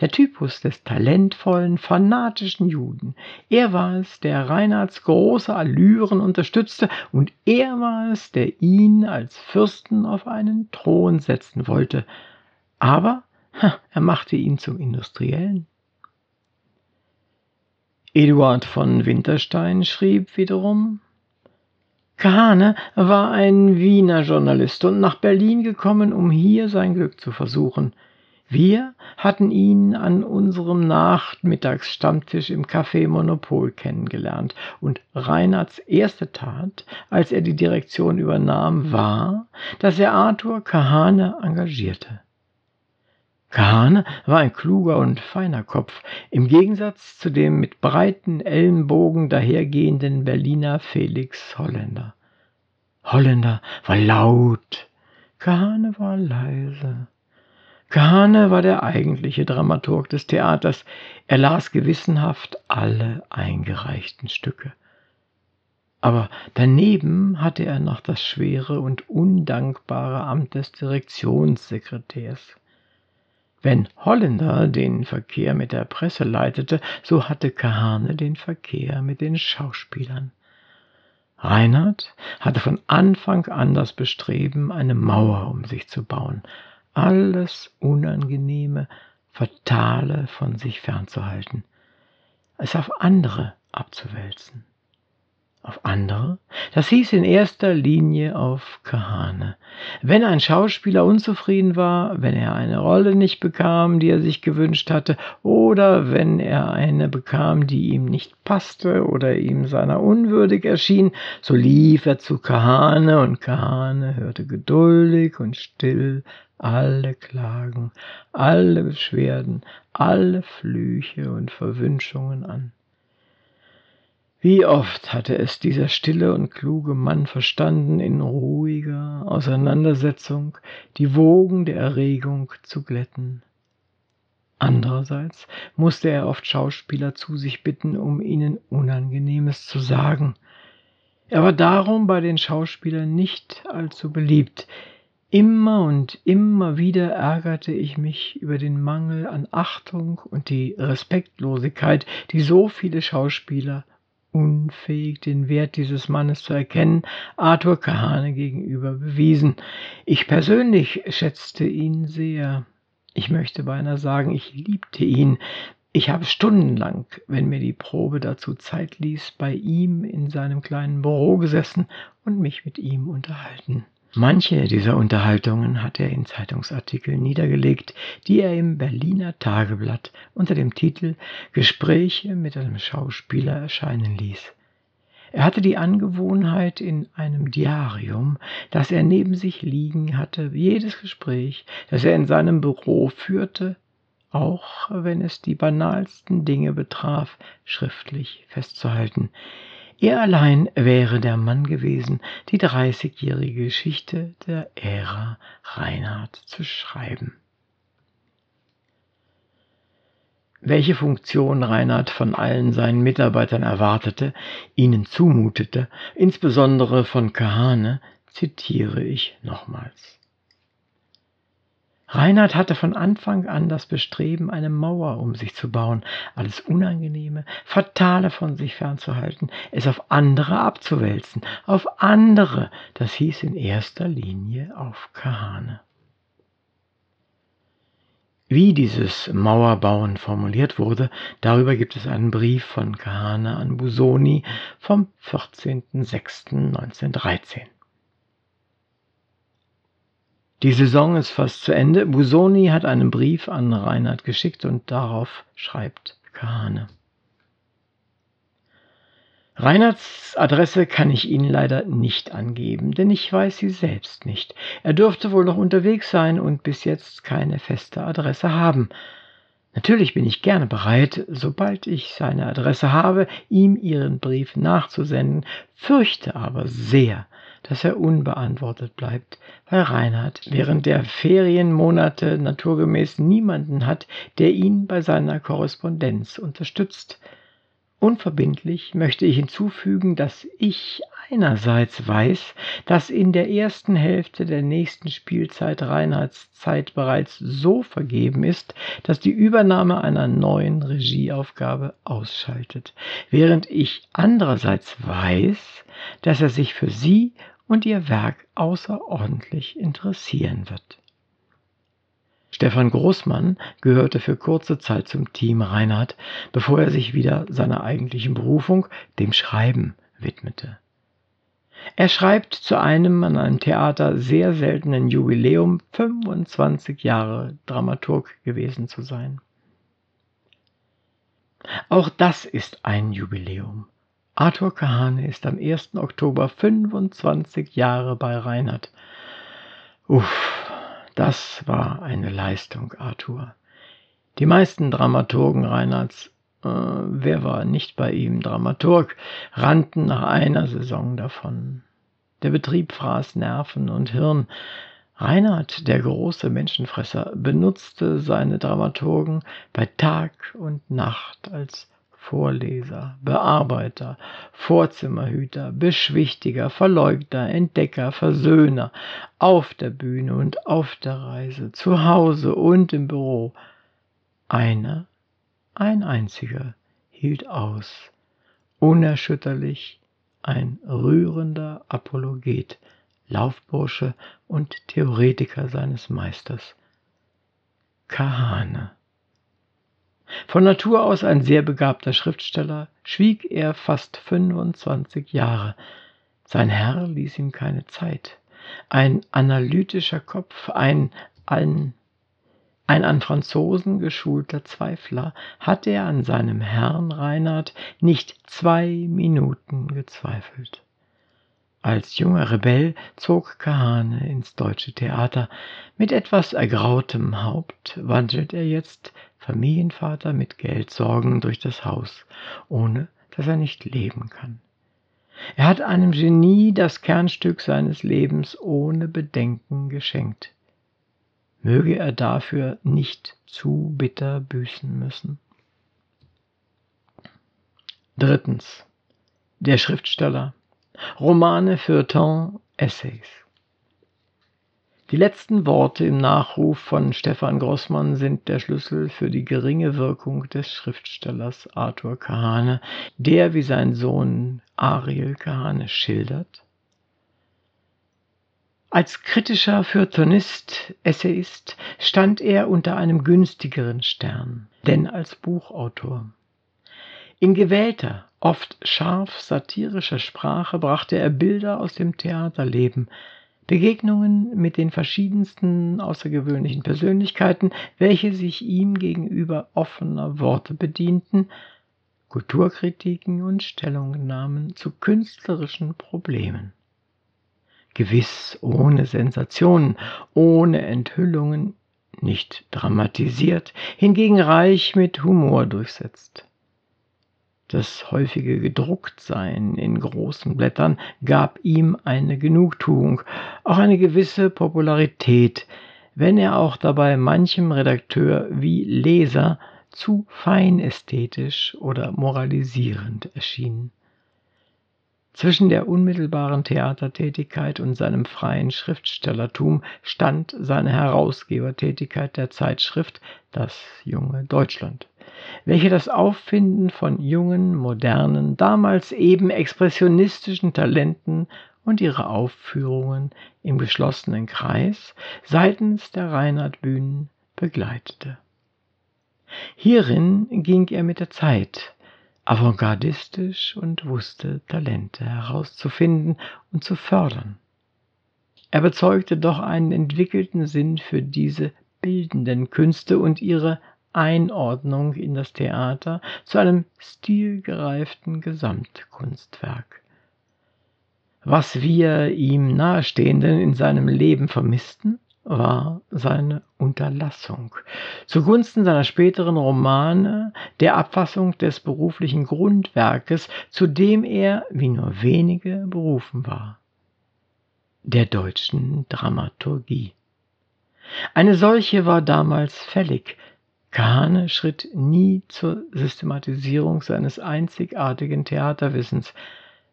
Speaker 2: Der Typus des talentvollen, fanatischen Juden. Er war es, der Reinhards große Allüren unterstützte, und er war es, der ihn als Fürsten auf einen Thron setzen wollte. Aber er machte ihn zum Industriellen. Eduard von Winterstein schrieb wiederum, Kahane war ein Wiener Journalist und nach Berlin gekommen, um hier sein Glück zu versuchen. Wir hatten ihn an unserem Nachmittagsstammtisch im Café Monopol kennengelernt und Reinhards erste Tat, als er die Direktion übernahm, war, dass er Arthur Kahane engagierte. Kahane war ein kluger und feiner Kopf, im Gegensatz zu dem mit breiten Ellenbogen dahergehenden Berliner Felix Holländer. Holländer war laut, Kahane war leise. Kahane war der eigentliche Dramaturg des Theaters. Er las gewissenhaft alle eingereichten Stücke. Aber daneben hatte er noch das schwere und undankbare Amt des Direktionssekretärs. Wenn Holländer den Verkehr mit der Presse leitete, so hatte Kahane den Verkehr mit den Schauspielern. Reinhard hatte von Anfang an das Bestreben, eine Mauer um sich zu bauen, alles Unangenehme, Fatale von sich fernzuhalten, es auf andere abzuwälzen auf andere? Das hieß in erster Linie auf Kahane. Wenn ein Schauspieler unzufrieden war, wenn er eine Rolle nicht bekam, die er sich gewünscht hatte, oder wenn er eine bekam, die ihm nicht passte oder ihm seiner unwürdig erschien, so lief er zu Kahane und Kahane hörte geduldig und still alle Klagen, alle Beschwerden, alle Flüche und Verwünschungen an. Wie oft hatte es dieser stille und kluge Mann verstanden, in ruhiger Auseinandersetzung die Wogen der Erregung zu glätten. Andererseits musste er oft Schauspieler zu sich bitten, um ihnen Unangenehmes zu sagen. Er war darum bei den Schauspielern nicht allzu beliebt. Immer und immer wieder ärgerte ich mich über den Mangel an Achtung und die Respektlosigkeit, die so viele Schauspieler unfähig, den Wert dieses Mannes zu erkennen, Arthur Kahane gegenüber bewiesen. Ich persönlich schätzte ihn sehr. Ich möchte beinahe sagen, ich liebte ihn. Ich habe stundenlang, wenn mir die Probe dazu Zeit ließ, bei ihm in seinem kleinen Büro gesessen und mich mit ihm unterhalten. Manche dieser Unterhaltungen hat er in Zeitungsartikeln niedergelegt, die er im Berliner Tageblatt unter dem Titel Gespräche mit einem Schauspieler erscheinen ließ. Er hatte die Angewohnheit, in einem Diarium, das er neben sich liegen hatte, jedes Gespräch, das er in seinem Büro führte, auch wenn es die banalsten Dinge betraf, schriftlich festzuhalten. Er allein wäre der Mann gewesen, die dreißigjährige Geschichte der Ära Reinhard zu schreiben. Welche Funktion Reinhard von allen seinen Mitarbeitern erwartete, ihnen zumutete, insbesondere von Kahane, zitiere ich nochmals. Reinhard hatte von Anfang an das Bestreben, eine Mauer um sich zu bauen, alles Unangenehme, Fatale von sich fernzuhalten, es auf andere abzuwälzen, auf andere, das hieß in erster Linie auf Kahane. Wie dieses Mauerbauen formuliert wurde, darüber gibt es einen Brief von Kahane an Busoni vom 14.06.1913. Die Saison ist fast zu Ende. Busoni hat einen Brief an Reinhard geschickt und darauf schreibt Kahane. Reinhards Adresse kann ich Ihnen leider nicht angeben, denn ich weiß sie selbst nicht. Er dürfte wohl noch unterwegs sein und bis jetzt keine feste Adresse haben. Natürlich bin ich gerne bereit, sobald ich seine Adresse habe, ihm Ihren Brief nachzusenden, fürchte aber sehr, dass er unbeantwortet bleibt, weil Reinhard während der Ferienmonate naturgemäß niemanden hat, der ihn bei seiner Korrespondenz unterstützt. Unverbindlich möchte ich hinzufügen, dass ich einerseits weiß, dass in der ersten Hälfte der nächsten Spielzeit Reinhards Zeit bereits so vergeben ist, dass die Übernahme einer neuen Regieaufgabe ausschaltet, während ich andererseits weiß, dass er sich für sie und ihr Werk außerordentlich interessieren wird. Stefan Großmann gehörte für kurze Zeit zum Team Reinhard, bevor er sich wieder seiner eigentlichen Berufung, dem Schreiben, widmete. Er schreibt zu einem an einem Theater sehr seltenen Jubiläum 25 Jahre Dramaturg gewesen zu sein. Auch das ist ein Jubiläum. Arthur Kahane ist am 1. Oktober 25 Jahre bei Reinhard. Uff, das war eine Leistung, Arthur. Die meisten Dramaturgen Reinhards, äh, wer war nicht bei ihm Dramaturg, rannten nach einer Saison davon. Der Betrieb fraß Nerven und Hirn. Reinhard, der große Menschenfresser, benutzte seine Dramaturgen bei Tag und Nacht als Vorleser, Bearbeiter, Vorzimmerhüter, Beschwichtiger, Verleugner, Entdecker, Versöhner, auf der Bühne und auf der Reise, zu Hause und im Büro. Einer, ein einziger, hielt aus, unerschütterlich, ein rührender Apologet, Laufbursche und Theoretiker seines Meisters. Kahane. Von Natur aus ein sehr begabter Schriftsteller, schwieg er fast 25 Jahre. Sein Herr ließ ihm keine Zeit. Ein analytischer Kopf, ein, ein, ein an Franzosen geschulter Zweifler, hatte er an seinem Herrn Reinhard nicht zwei Minuten gezweifelt. Als junger Rebell zog Kahane ins deutsche Theater. Mit etwas ergrautem Haupt wandelt er jetzt Familienvater mit Geldsorgen durch das Haus, ohne dass er nicht leben kann. Er hat einem Genie das Kernstück seines Lebens ohne Bedenken geschenkt. Möge er dafür nicht zu bitter büßen müssen. Drittens. Der Schriftsteller. Romane, Feuilleton, Essays. Die letzten Worte im Nachruf von Stefan Grossmann sind der Schlüssel für die geringe Wirkung des Schriftstellers Arthur Kahane, der wie sein Sohn Ariel Kahane schildert. Als kritischer Feuilletonist, Essayist stand er unter einem günstigeren Stern, denn als Buchautor. In gewählter, oft scharf satirischer Sprache brachte er Bilder aus dem Theaterleben, Begegnungen mit den verschiedensten außergewöhnlichen Persönlichkeiten, welche sich ihm gegenüber offener Worte bedienten, Kulturkritiken und Stellungnahmen zu künstlerischen Problemen. Gewiss ohne Sensationen, ohne Enthüllungen, nicht dramatisiert, hingegen reich mit Humor durchsetzt. Das häufige Gedrucktsein in großen Blättern gab ihm eine Genugtuung, auch eine gewisse Popularität, wenn er auch dabei manchem Redakteur wie Leser zu feinästhetisch oder moralisierend erschien. Zwischen der unmittelbaren Theatertätigkeit und seinem freien Schriftstellertum stand seine Herausgebertätigkeit der Zeitschrift Das junge Deutschland welche das Auffinden von jungen, modernen, damals eben expressionistischen Talenten und ihre Aufführungen im geschlossenen Kreis seitens der Reinhard-Bühnen begleitete. Hierin ging er mit der Zeit, avantgardistisch und wusste Talente herauszufinden und zu fördern. Er bezeugte doch einen entwickelten Sinn für diese bildenden Künste und ihre Einordnung in das Theater zu einem stilgereiften Gesamtkunstwerk. Was wir ihm Nahestehenden in seinem Leben vermissten, war seine Unterlassung. Zugunsten seiner späteren Romane der Abfassung des beruflichen Grundwerkes, zu dem er, wie nur wenige, berufen war, der deutschen Dramaturgie. Eine solche war damals fällig. Kahane schritt nie zur Systematisierung seines einzigartigen Theaterwissens,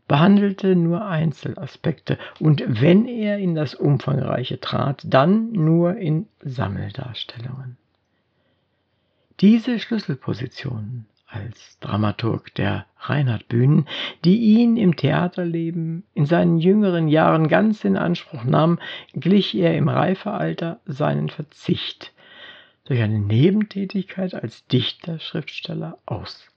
Speaker 2: behandelte nur Einzelaspekte und wenn er in das Umfangreiche trat, dann nur in Sammeldarstellungen. Diese Schlüsselpositionen als Dramaturg der Reinhardbühnen, die ihn im Theaterleben in seinen jüngeren Jahren ganz in Anspruch nahm, glich er im Reifealter seinen Verzicht durch eine Nebentätigkeit als Dichter, Schriftsteller aus.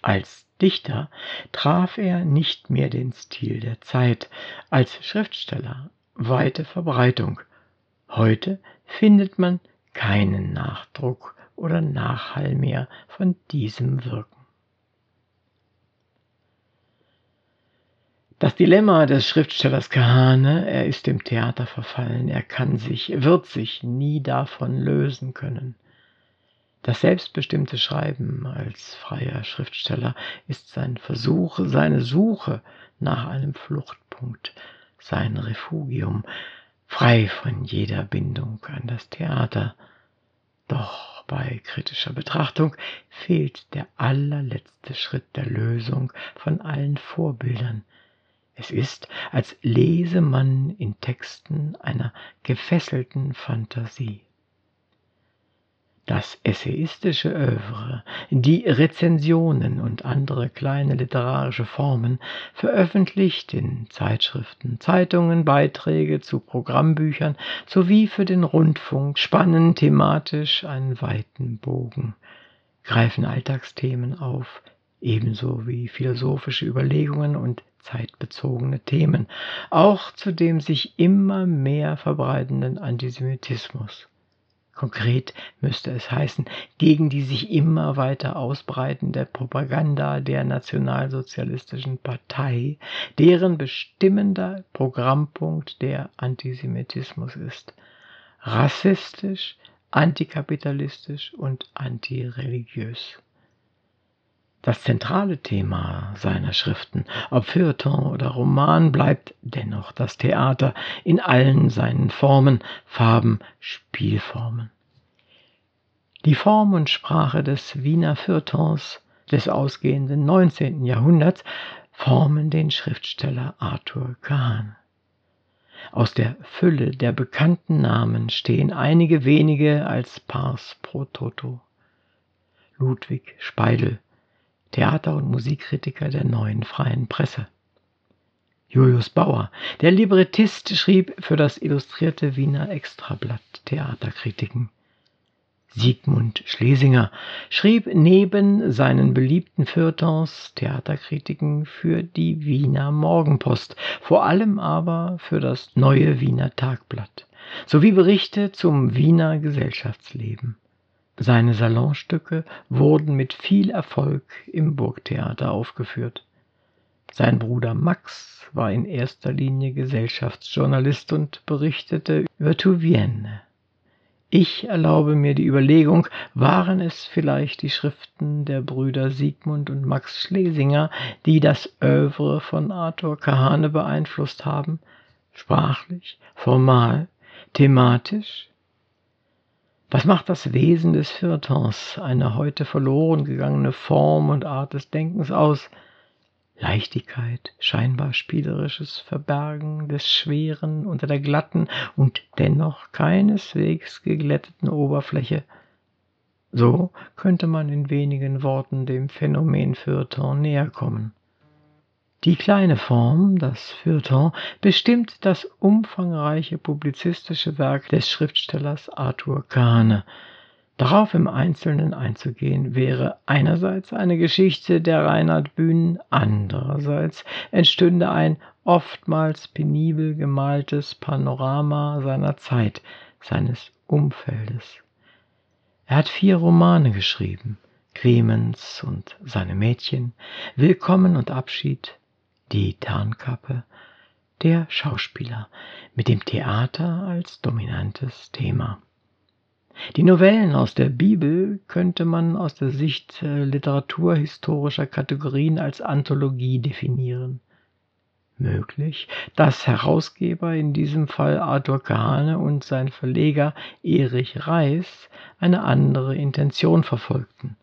Speaker 2: Als Dichter traf er nicht mehr den Stil der Zeit, als Schriftsteller weite Verbreitung. Heute findet man keinen Nachdruck oder Nachhall mehr von diesem Wirken. Das Dilemma des Schriftstellers Kahane, er ist dem Theater verfallen, er kann sich, wird sich nie davon lösen können. Das selbstbestimmte Schreiben als freier Schriftsteller ist sein Versuch, seine Suche nach einem Fluchtpunkt, sein Refugium, frei von jeder Bindung an das Theater. Doch bei kritischer Betrachtung fehlt der allerletzte Schritt der Lösung von allen Vorbildern. Es ist, als lese man in Texten einer gefesselten Fantasie. Das essayistische Övre, die Rezensionen und andere kleine literarische Formen, veröffentlicht in Zeitschriften, Zeitungen, Beiträge zu Programmbüchern sowie für den Rundfunk, spannen thematisch einen weiten Bogen, greifen Alltagsthemen auf, ebenso wie philosophische Überlegungen und zeitbezogene Themen, auch zu dem sich immer mehr verbreitenden Antisemitismus. Konkret müsste es heißen, gegen die sich immer weiter ausbreitende Propaganda der Nationalsozialistischen Partei, deren bestimmender Programmpunkt der Antisemitismus ist. Rassistisch, antikapitalistisch und antireligiös. Das zentrale Thema seiner Schriften, ob Feuilleton oder Roman, bleibt dennoch das Theater in allen seinen Formen, Farben, Spielformen. Die Form und Sprache des Wiener Feuilletons des ausgehenden 19. Jahrhunderts formen den Schriftsteller Arthur Kahn. Aus der Fülle der bekannten Namen stehen einige wenige als Pars pro Toto. Ludwig Speidel, Theater- und Musikkritiker der neuen freien Presse. Julius Bauer, der Librettist, schrieb für das illustrierte Wiener Extrablatt Theaterkritiken. Sigmund Schlesinger schrieb neben seinen beliebten Feuilletons Theaterkritiken für die Wiener Morgenpost, vor allem aber für das Neue Wiener Tagblatt, sowie Berichte zum Wiener Gesellschaftsleben. Seine Salonstücke wurden mit viel Erfolg im Burgtheater aufgeführt. Sein Bruder Max war in erster Linie Gesellschaftsjournalist und berichtete über Touvienne. Ich erlaube mir die Überlegung, waren es vielleicht die Schriften der Brüder Sigmund und Max Schlesinger, die das Övre von Arthur Kahane beeinflusst haben? Sprachlich, formal, thematisch? Was macht das Wesen des Feuilletons, eine heute verloren gegangene Form und Art des Denkens aus? Leichtigkeit, scheinbar spielerisches Verbergen des Schweren unter der glatten und dennoch keineswegs geglätteten Oberfläche. So könnte man in wenigen Worten dem Phänomen Feuilleton näher kommen. Die kleine Form, das Feuilleton, bestimmt das umfangreiche publizistische Werk des Schriftstellers Arthur Kahne. Darauf im Einzelnen einzugehen, wäre einerseits eine Geschichte der Reinhard-Bühnen, andererseits entstünde ein oftmals penibel gemaltes Panorama seiner Zeit, seines Umfeldes. Er hat vier Romane geschrieben, Clemens und seine Mädchen, Willkommen und Abschied, die Tarnkappe, der Schauspieler mit dem Theater als dominantes Thema. Die Novellen aus der Bibel könnte man aus der Sicht äh, literaturhistorischer Kategorien als Anthologie definieren. Möglich, dass Herausgeber, in diesem Fall Arthur Kahane und sein Verleger Erich Reis, eine andere Intention verfolgten.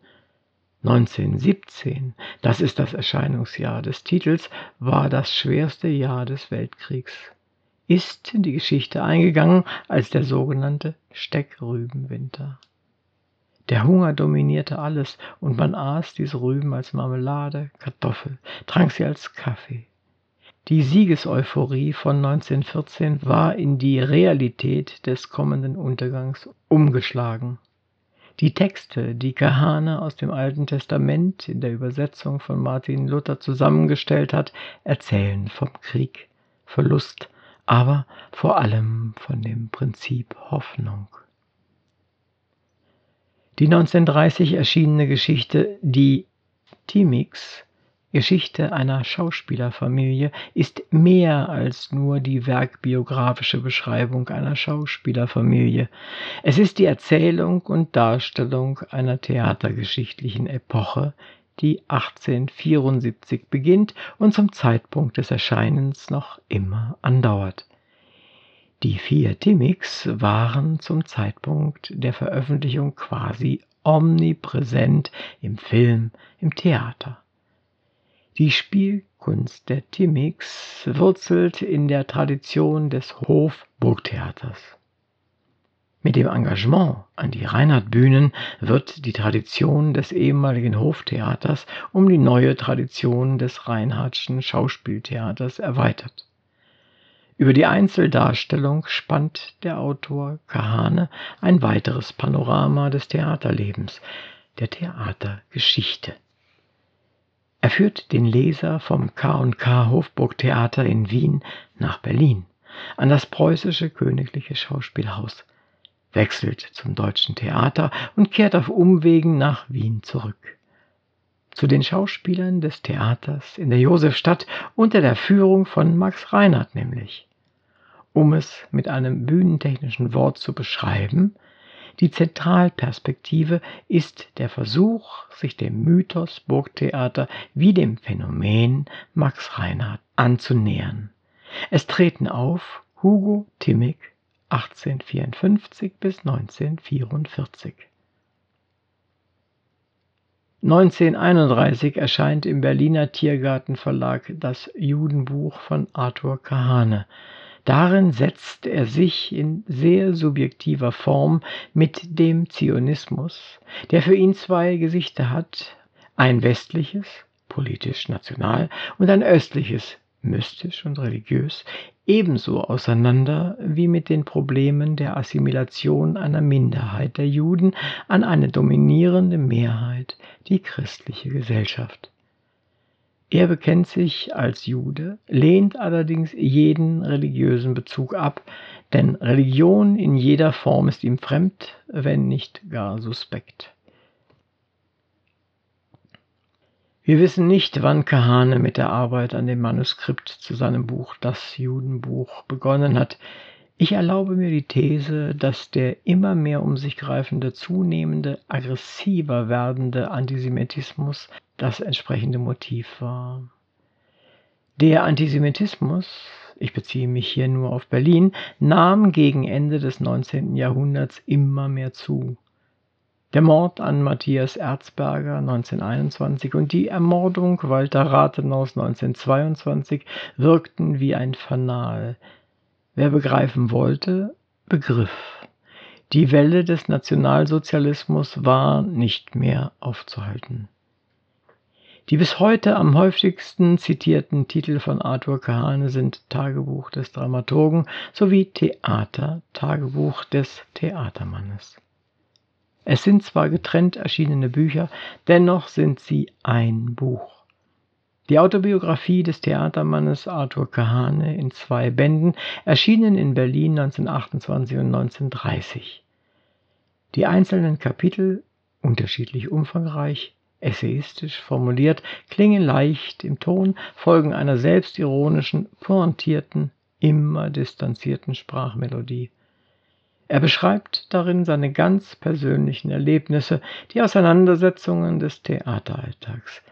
Speaker 2: 1917, das ist das Erscheinungsjahr des Titels, war das schwerste Jahr des Weltkriegs. Ist in die Geschichte eingegangen als der sogenannte Steckrübenwinter. Der Hunger dominierte alles und man aß diese Rüben als Marmelade, Kartoffel, trank sie als Kaffee. Die Siegeseuphorie von 1914 war in die Realität des kommenden Untergangs umgeschlagen. Die Texte, die Kahane aus dem Alten Testament in der Übersetzung von Martin Luther zusammengestellt hat, erzählen vom Krieg, Verlust, aber vor allem von dem Prinzip Hoffnung. Die 1930 erschienene Geschichte Die Timix Geschichte einer Schauspielerfamilie ist mehr als nur die werkbiografische Beschreibung einer Schauspielerfamilie. Es ist die Erzählung und Darstellung einer theatergeschichtlichen Epoche, die 1874 beginnt und zum Zeitpunkt des Erscheinens noch immer andauert. Die vier Timmix waren zum Zeitpunkt der Veröffentlichung quasi omnipräsent im Film, im Theater. Die Spielkunst der Timmix wurzelt in der Tradition des Hofburgtheaters. Mit dem Engagement an die Reinhardt-Bühnen wird die Tradition des ehemaligen Hoftheaters um die neue Tradition des Reinhardtschen Schauspieltheaters erweitert. Über die Einzeldarstellung spannt der Autor Kahane ein weiteres Panorama des Theaterlebens, der Theatergeschichte. Er führt den Leser vom K&K Hofburgtheater in Wien nach Berlin, an das preußische königliche Schauspielhaus, wechselt zum deutschen Theater und kehrt auf Umwegen nach Wien zurück. Zu den Schauspielern des Theaters in der Josefstadt unter der Führung von Max Reinhardt nämlich. Um es mit einem bühnentechnischen Wort zu beschreiben, die Zentralperspektive ist der Versuch, sich dem Mythos Burgtheater wie dem Phänomen Max Reinhardt anzunähern. Es treten auf Hugo Timmig 1854 bis 1944. 1931 erscheint im Berliner Tiergartenverlag das Judenbuch von Arthur Kahane, Darin setzt er sich in sehr subjektiver Form mit dem Zionismus, der für ihn zwei Gesichter hat, ein westliches, politisch national, und ein östliches, mystisch und religiös, ebenso auseinander wie mit den Problemen der Assimilation einer Minderheit der Juden an eine dominierende Mehrheit, die christliche Gesellschaft. Er bekennt sich als Jude, lehnt allerdings jeden religiösen Bezug ab, denn Religion in jeder Form ist ihm fremd, wenn nicht gar suspekt. Wir wissen nicht, wann Kahane mit der Arbeit an dem Manuskript zu seinem Buch Das Judenbuch begonnen hat. Ich erlaube mir die These, dass der immer mehr um sich greifende, zunehmende, aggressiver werdende Antisemitismus das entsprechende Motiv war. Der Antisemitismus, ich beziehe mich hier nur auf Berlin, nahm gegen Ende des 19. Jahrhunderts immer mehr zu. Der Mord an Matthias Erzberger 1921 und die Ermordung Walter Rathenaus 1922 wirkten wie ein Fanal. Wer begreifen wollte, begriff. Die Welle des Nationalsozialismus war nicht mehr aufzuhalten. Die bis heute am häufigsten zitierten Titel von Arthur Kahane sind Tagebuch des Dramaturgen sowie Theater, Tagebuch des Theatermannes. Es sind zwar getrennt erschienene Bücher, dennoch sind sie ein Buch. Die Autobiografie des Theatermannes Arthur Kahane in zwei Bänden erschienen in Berlin 1928 und 1930. Die einzelnen Kapitel, unterschiedlich umfangreich, essayistisch formuliert, klingen leicht im Ton, folgen einer selbstironischen, pointierten, immer distanzierten Sprachmelodie. Er beschreibt darin seine ganz persönlichen Erlebnisse, die Auseinandersetzungen des Theateralltags,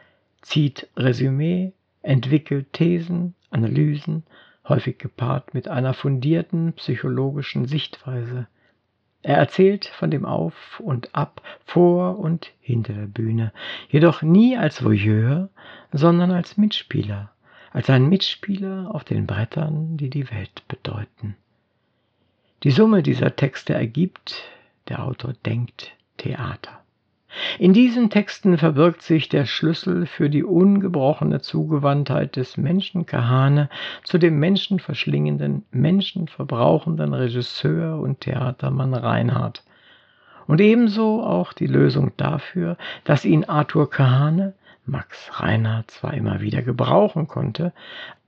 Speaker 2: zieht Resümee, entwickelt Thesen, Analysen, häufig gepaart mit einer fundierten psychologischen Sichtweise. Er erzählt von dem Auf und Ab, vor und hinter der Bühne, jedoch nie als Voyeur, sondern als Mitspieler, als ein Mitspieler auf den Brettern, die die Welt bedeuten. Die Summe dieser Texte ergibt, der Autor denkt, Theater. In diesen Texten verbirgt sich der Schlüssel für die ungebrochene Zugewandtheit des Menschen Kahane zu dem menschenverschlingenden, menschenverbrauchenden Regisseur und Theatermann Reinhardt. Und ebenso auch die Lösung dafür, dass ihn Arthur Kahane, Max Reinhardt zwar immer wieder gebrauchen konnte,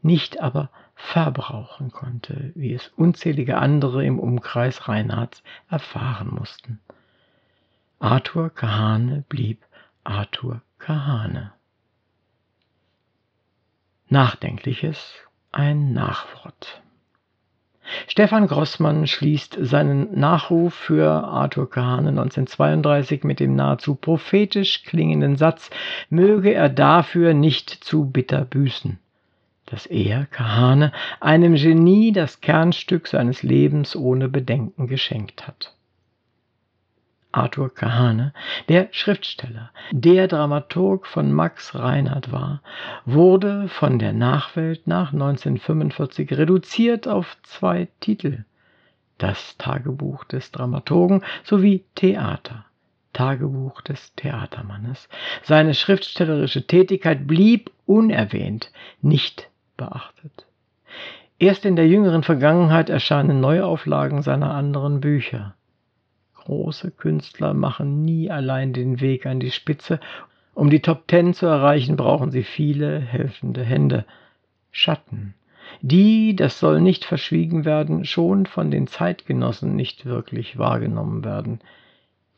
Speaker 2: nicht aber verbrauchen konnte, wie es unzählige andere im Umkreis Reinhardts erfahren mussten. Arthur Kahane blieb Arthur Kahane. Nachdenkliches, ein Nachwort. Stefan Grossmann schließt seinen Nachruf für Arthur Kahane 1932 mit dem nahezu prophetisch klingenden Satz, möge er dafür nicht zu bitter büßen, dass er, Kahane, einem Genie das Kernstück seines Lebens ohne Bedenken geschenkt hat. Arthur Kahane, der Schriftsteller, der Dramaturg von Max Reinhardt war, wurde von der Nachwelt nach 1945 reduziert auf zwei Titel: Das Tagebuch des Dramaturgen sowie Theater. Tagebuch des Theatermannes. Seine schriftstellerische Tätigkeit blieb unerwähnt, nicht beachtet. Erst in der jüngeren Vergangenheit erscheinen Neuauflagen seiner anderen Bücher. Große Künstler machen nie allein den Weg an die Spitze. Um die Top Ten zu erreichen, brauchen sie viele helfende Hände. Schatten, die, das soll nicht verschwiegen werden, schon von den Zeitgenossen nicht wirklich wahrgenommen werden.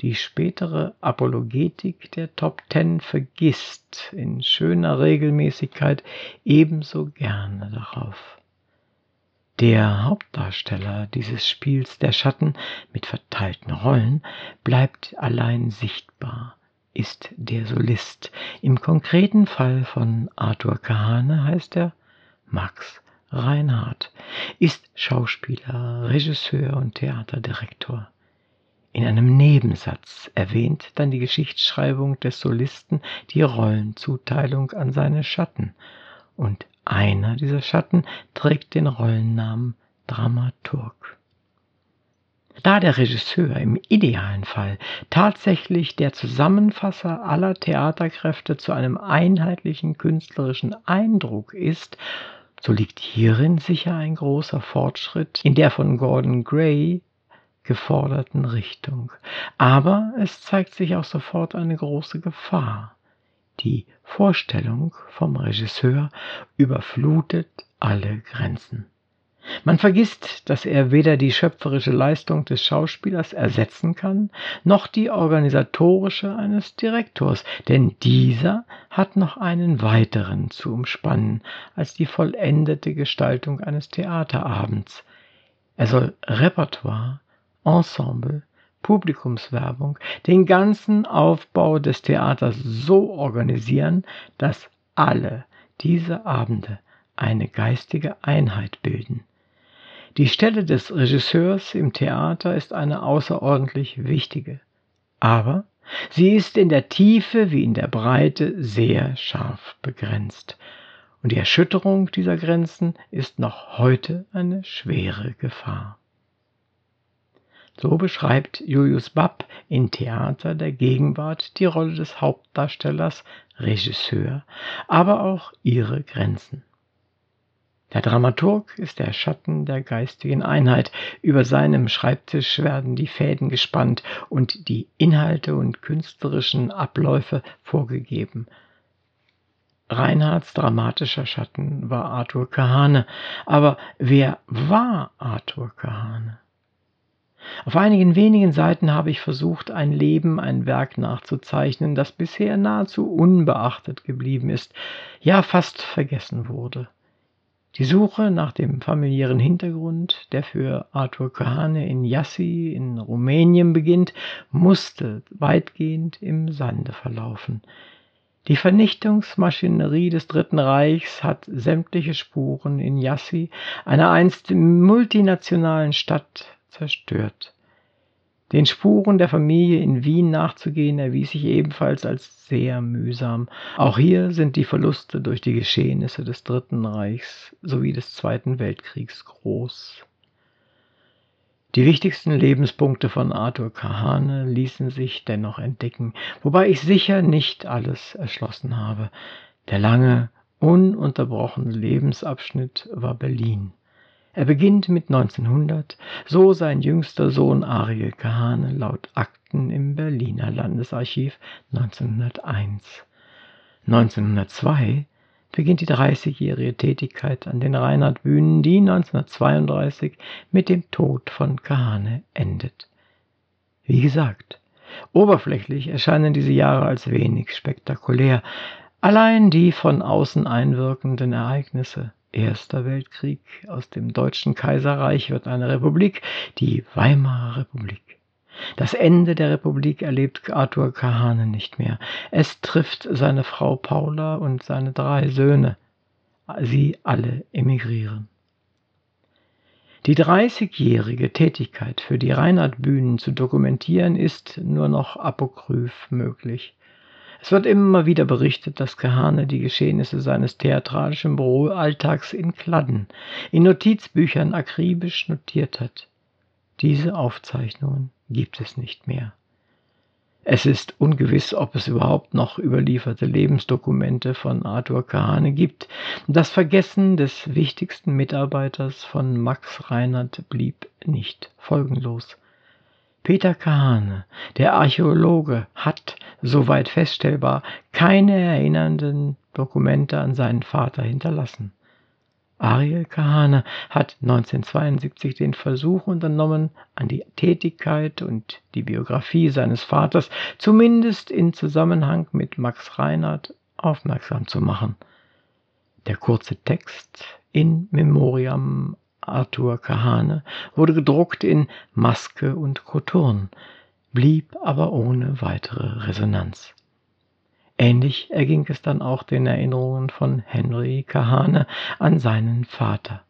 Speaker 2: Die spätere Apologetik der Top Ten vergisst in schöner Regelmäßigkeit ebenso gerne darauf. Der Hauptdarsteller dieses Spiels der Schatten mit verteilten Rollen bleibt allein sichtbar, ist der Solist. Im konkreten Fall von Arthur Kahane heißt er Max Reinhardt, ist Schauspieler, Regisseur und Theaterdirektor. In einem Nebensatz erwähnt dann die Geschichtsschreibung des Solisten die Rollenzuteilung an seine Schatten und einer dieser Schatten trägt den Rollennamen Dramaturg. Da der Regisseur im idealen Fall tatsächlich der Zusammenfasser aller Theaterkräfte zu einem einheitlichen künstlerischen Eindruck ist, so liegt hierin sicher ein großer Fortschritt in der von Gordon Gray geforderten Richtung. Aber es zeigt sich auch sofort eine große Gefahr. Die Vorstellung vom Regisseur überflutet alle Grenzen. Man vergisst, dass er weder die schöpferische Leistung des Schauspielers ersetzen kann, noch die organisatorische eines Direktors, denn dieser hat noch einen weiteren zu umspannen als die vollendete Gestaltung eines Theaterabends. Er soll Repertoire, Ensemble, Publikumswerbung, den ganzen Aufbau des Theaters so organisieren, dass alle diese Abende eine geistige Einheit bilden. Die Stelle des Regisseurs im Theater ist eine außerordentlich wichtige, aber sie ist in der Tiefe wie in der Breite sehr scharf begrenzt, und die Erschütterung dieser Grenzen ist noch heute eine schwere Gefahr. So beschreibt Julius Babb in Theater der Gegenwart die Rolle des Hauptdarstellers, Regisseur, aber auch ihre Grenzen. Der Dramaturg ist der Schatten der geistigen Einheit. Über seinem Schreibtisch werden die Fäden gespannt und die Inhalte und künstlerischen Abläufe vorgegeben. Reinhards dramatischer Schatten war Arthur Kahane. Aber wer war Arthur Kahane? Auf einigen wenigen Seiten habe ich versucht, ein Leben, ein Werk nachzuzeichnen, das bisher nahezu unbeachtet geblieben ist, ja fast vergessen wurde. Die Suche nach dem familiären Hintergrund, der für Arthur Kahane in Jassi in Rumänien beginnt, musste weitgehend im Sande verlaufen. Die Vernichtungsmaschinerie des Dritten Reichs hat sämtliche Spuren in Jassi, einer einst multinationalen Stadt, zerstört. Den Spuren der Familie in Wien nachzugehen erwies sich ebenfalls als sehr mühsam. Auch hier sind die Verluste durch die Geschehnisse des Dritten Reichs sowie des Zweiten Weltkriegs groß. Die wichtigsten Lebenspunkte von Arthur Kahane ließen sich dennoch entdecken, wobei ich sicher nicht alles erschlossen habe. Der lange, ununterbrochene Lebensabschnitt war Berlin. Er beginnt mit 1900, so sein jüngster Sohn Ariel Kahane laut Akten im Berliner Landesarchiv 1901. 1902 beginnt die 30-jährige Tätigkeit an den Reinhard-Bühnen, die 1932 mit dem Tod von Kahane endet. Wie gesagt, oberflächlich erscheinen diese Jahre als wenig spektakulär, allein die von außen einwirkenden Ereignisse Erster Weltkrieg, aus dem Deutschen Kaiserreich wird eine Republik, die Weimarer Republik. Das Ende der Republik erlebt Arthur Kahane nicht mehr. Es trifft seine Frau Paula und seine drei Söhne. Sie alle emigrieren. Die 30-jährige Tätigkeit für die Reinhard-Bühnen zu dokumentieren ist nur noch apokryph möglich. Es wird immer wieder berichtet, dass Kahane die Geschehnisse seines theatralischen Büroalltags in Kladden, in Notizbüchern akribisch notiert hat. Diese Aufzeichnungen gibt es nicht mehr. Es ist ungewiss, ob es überhaupt noch überlieferte Lebensdokumente von Arthur Kahane gibt. Das Vergessen des wichtigsten Mitarbeiters von Max Reinhardt blieb nicht folgenlos. Peter Kahane, der Archäologe, hat, soweit feststellbar, keine erinnernden Dokumente an seinen Vater hinterlassen. Ariel Kahane hat 1972 den Versuch unternommen, an die Tätigkeit und die Biografie seines Vaters zumindest in Zusammenhang mit Max Reinhardt aufmerksam zu machen. Der kurze Text in Memoriam Arthur Kahane wurde gedruckt in Maske und Koturn, blieb aber ohne weitere Resonanz. Ähnlich erging es dann auch den Erinnerungen von Henry Kahane an seinen Vater,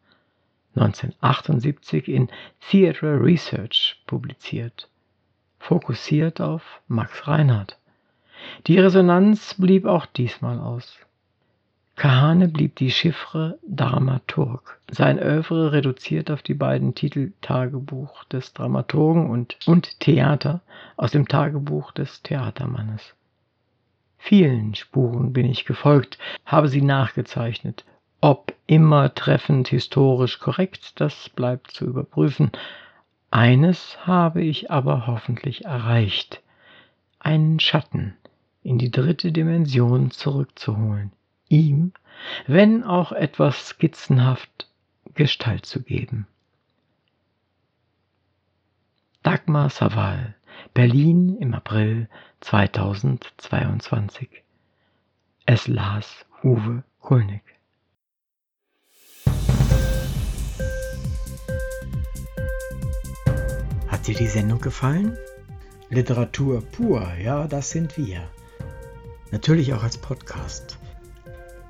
Speaker 2: 1978 in Theatre Research publiziert, fokussiert auf Max Reinhardt. Die Resonanz blieb auch diesmal aus. Kahane blieb die Chiffre Dramaturg. Sein Œuvre reduziert auf die beiden Titel Tagebuch des Dramaturgen und, und Theater aus dem Tagebuch des Theatermannes. Vielen Spuren bin ich gefolgt, habe sie nachgezeichnet. Ob immer treffend historisch korrekt, das bleibt zu überprüfen. Eines habe ich aber hoffentlich erreicht, einen Schatten in die dritte Dimension zurückzuholen ihm, wenn auch etwas skizzenhaft, Gestalt zu geben. Dagmar Saval, Berlin im April 2022. Es las Uwe Kulnig.
Speaker 1: Hat dir die Sendung gefallen? Literatur pur, ja, das sind wir. Natürlich auch als Podcast.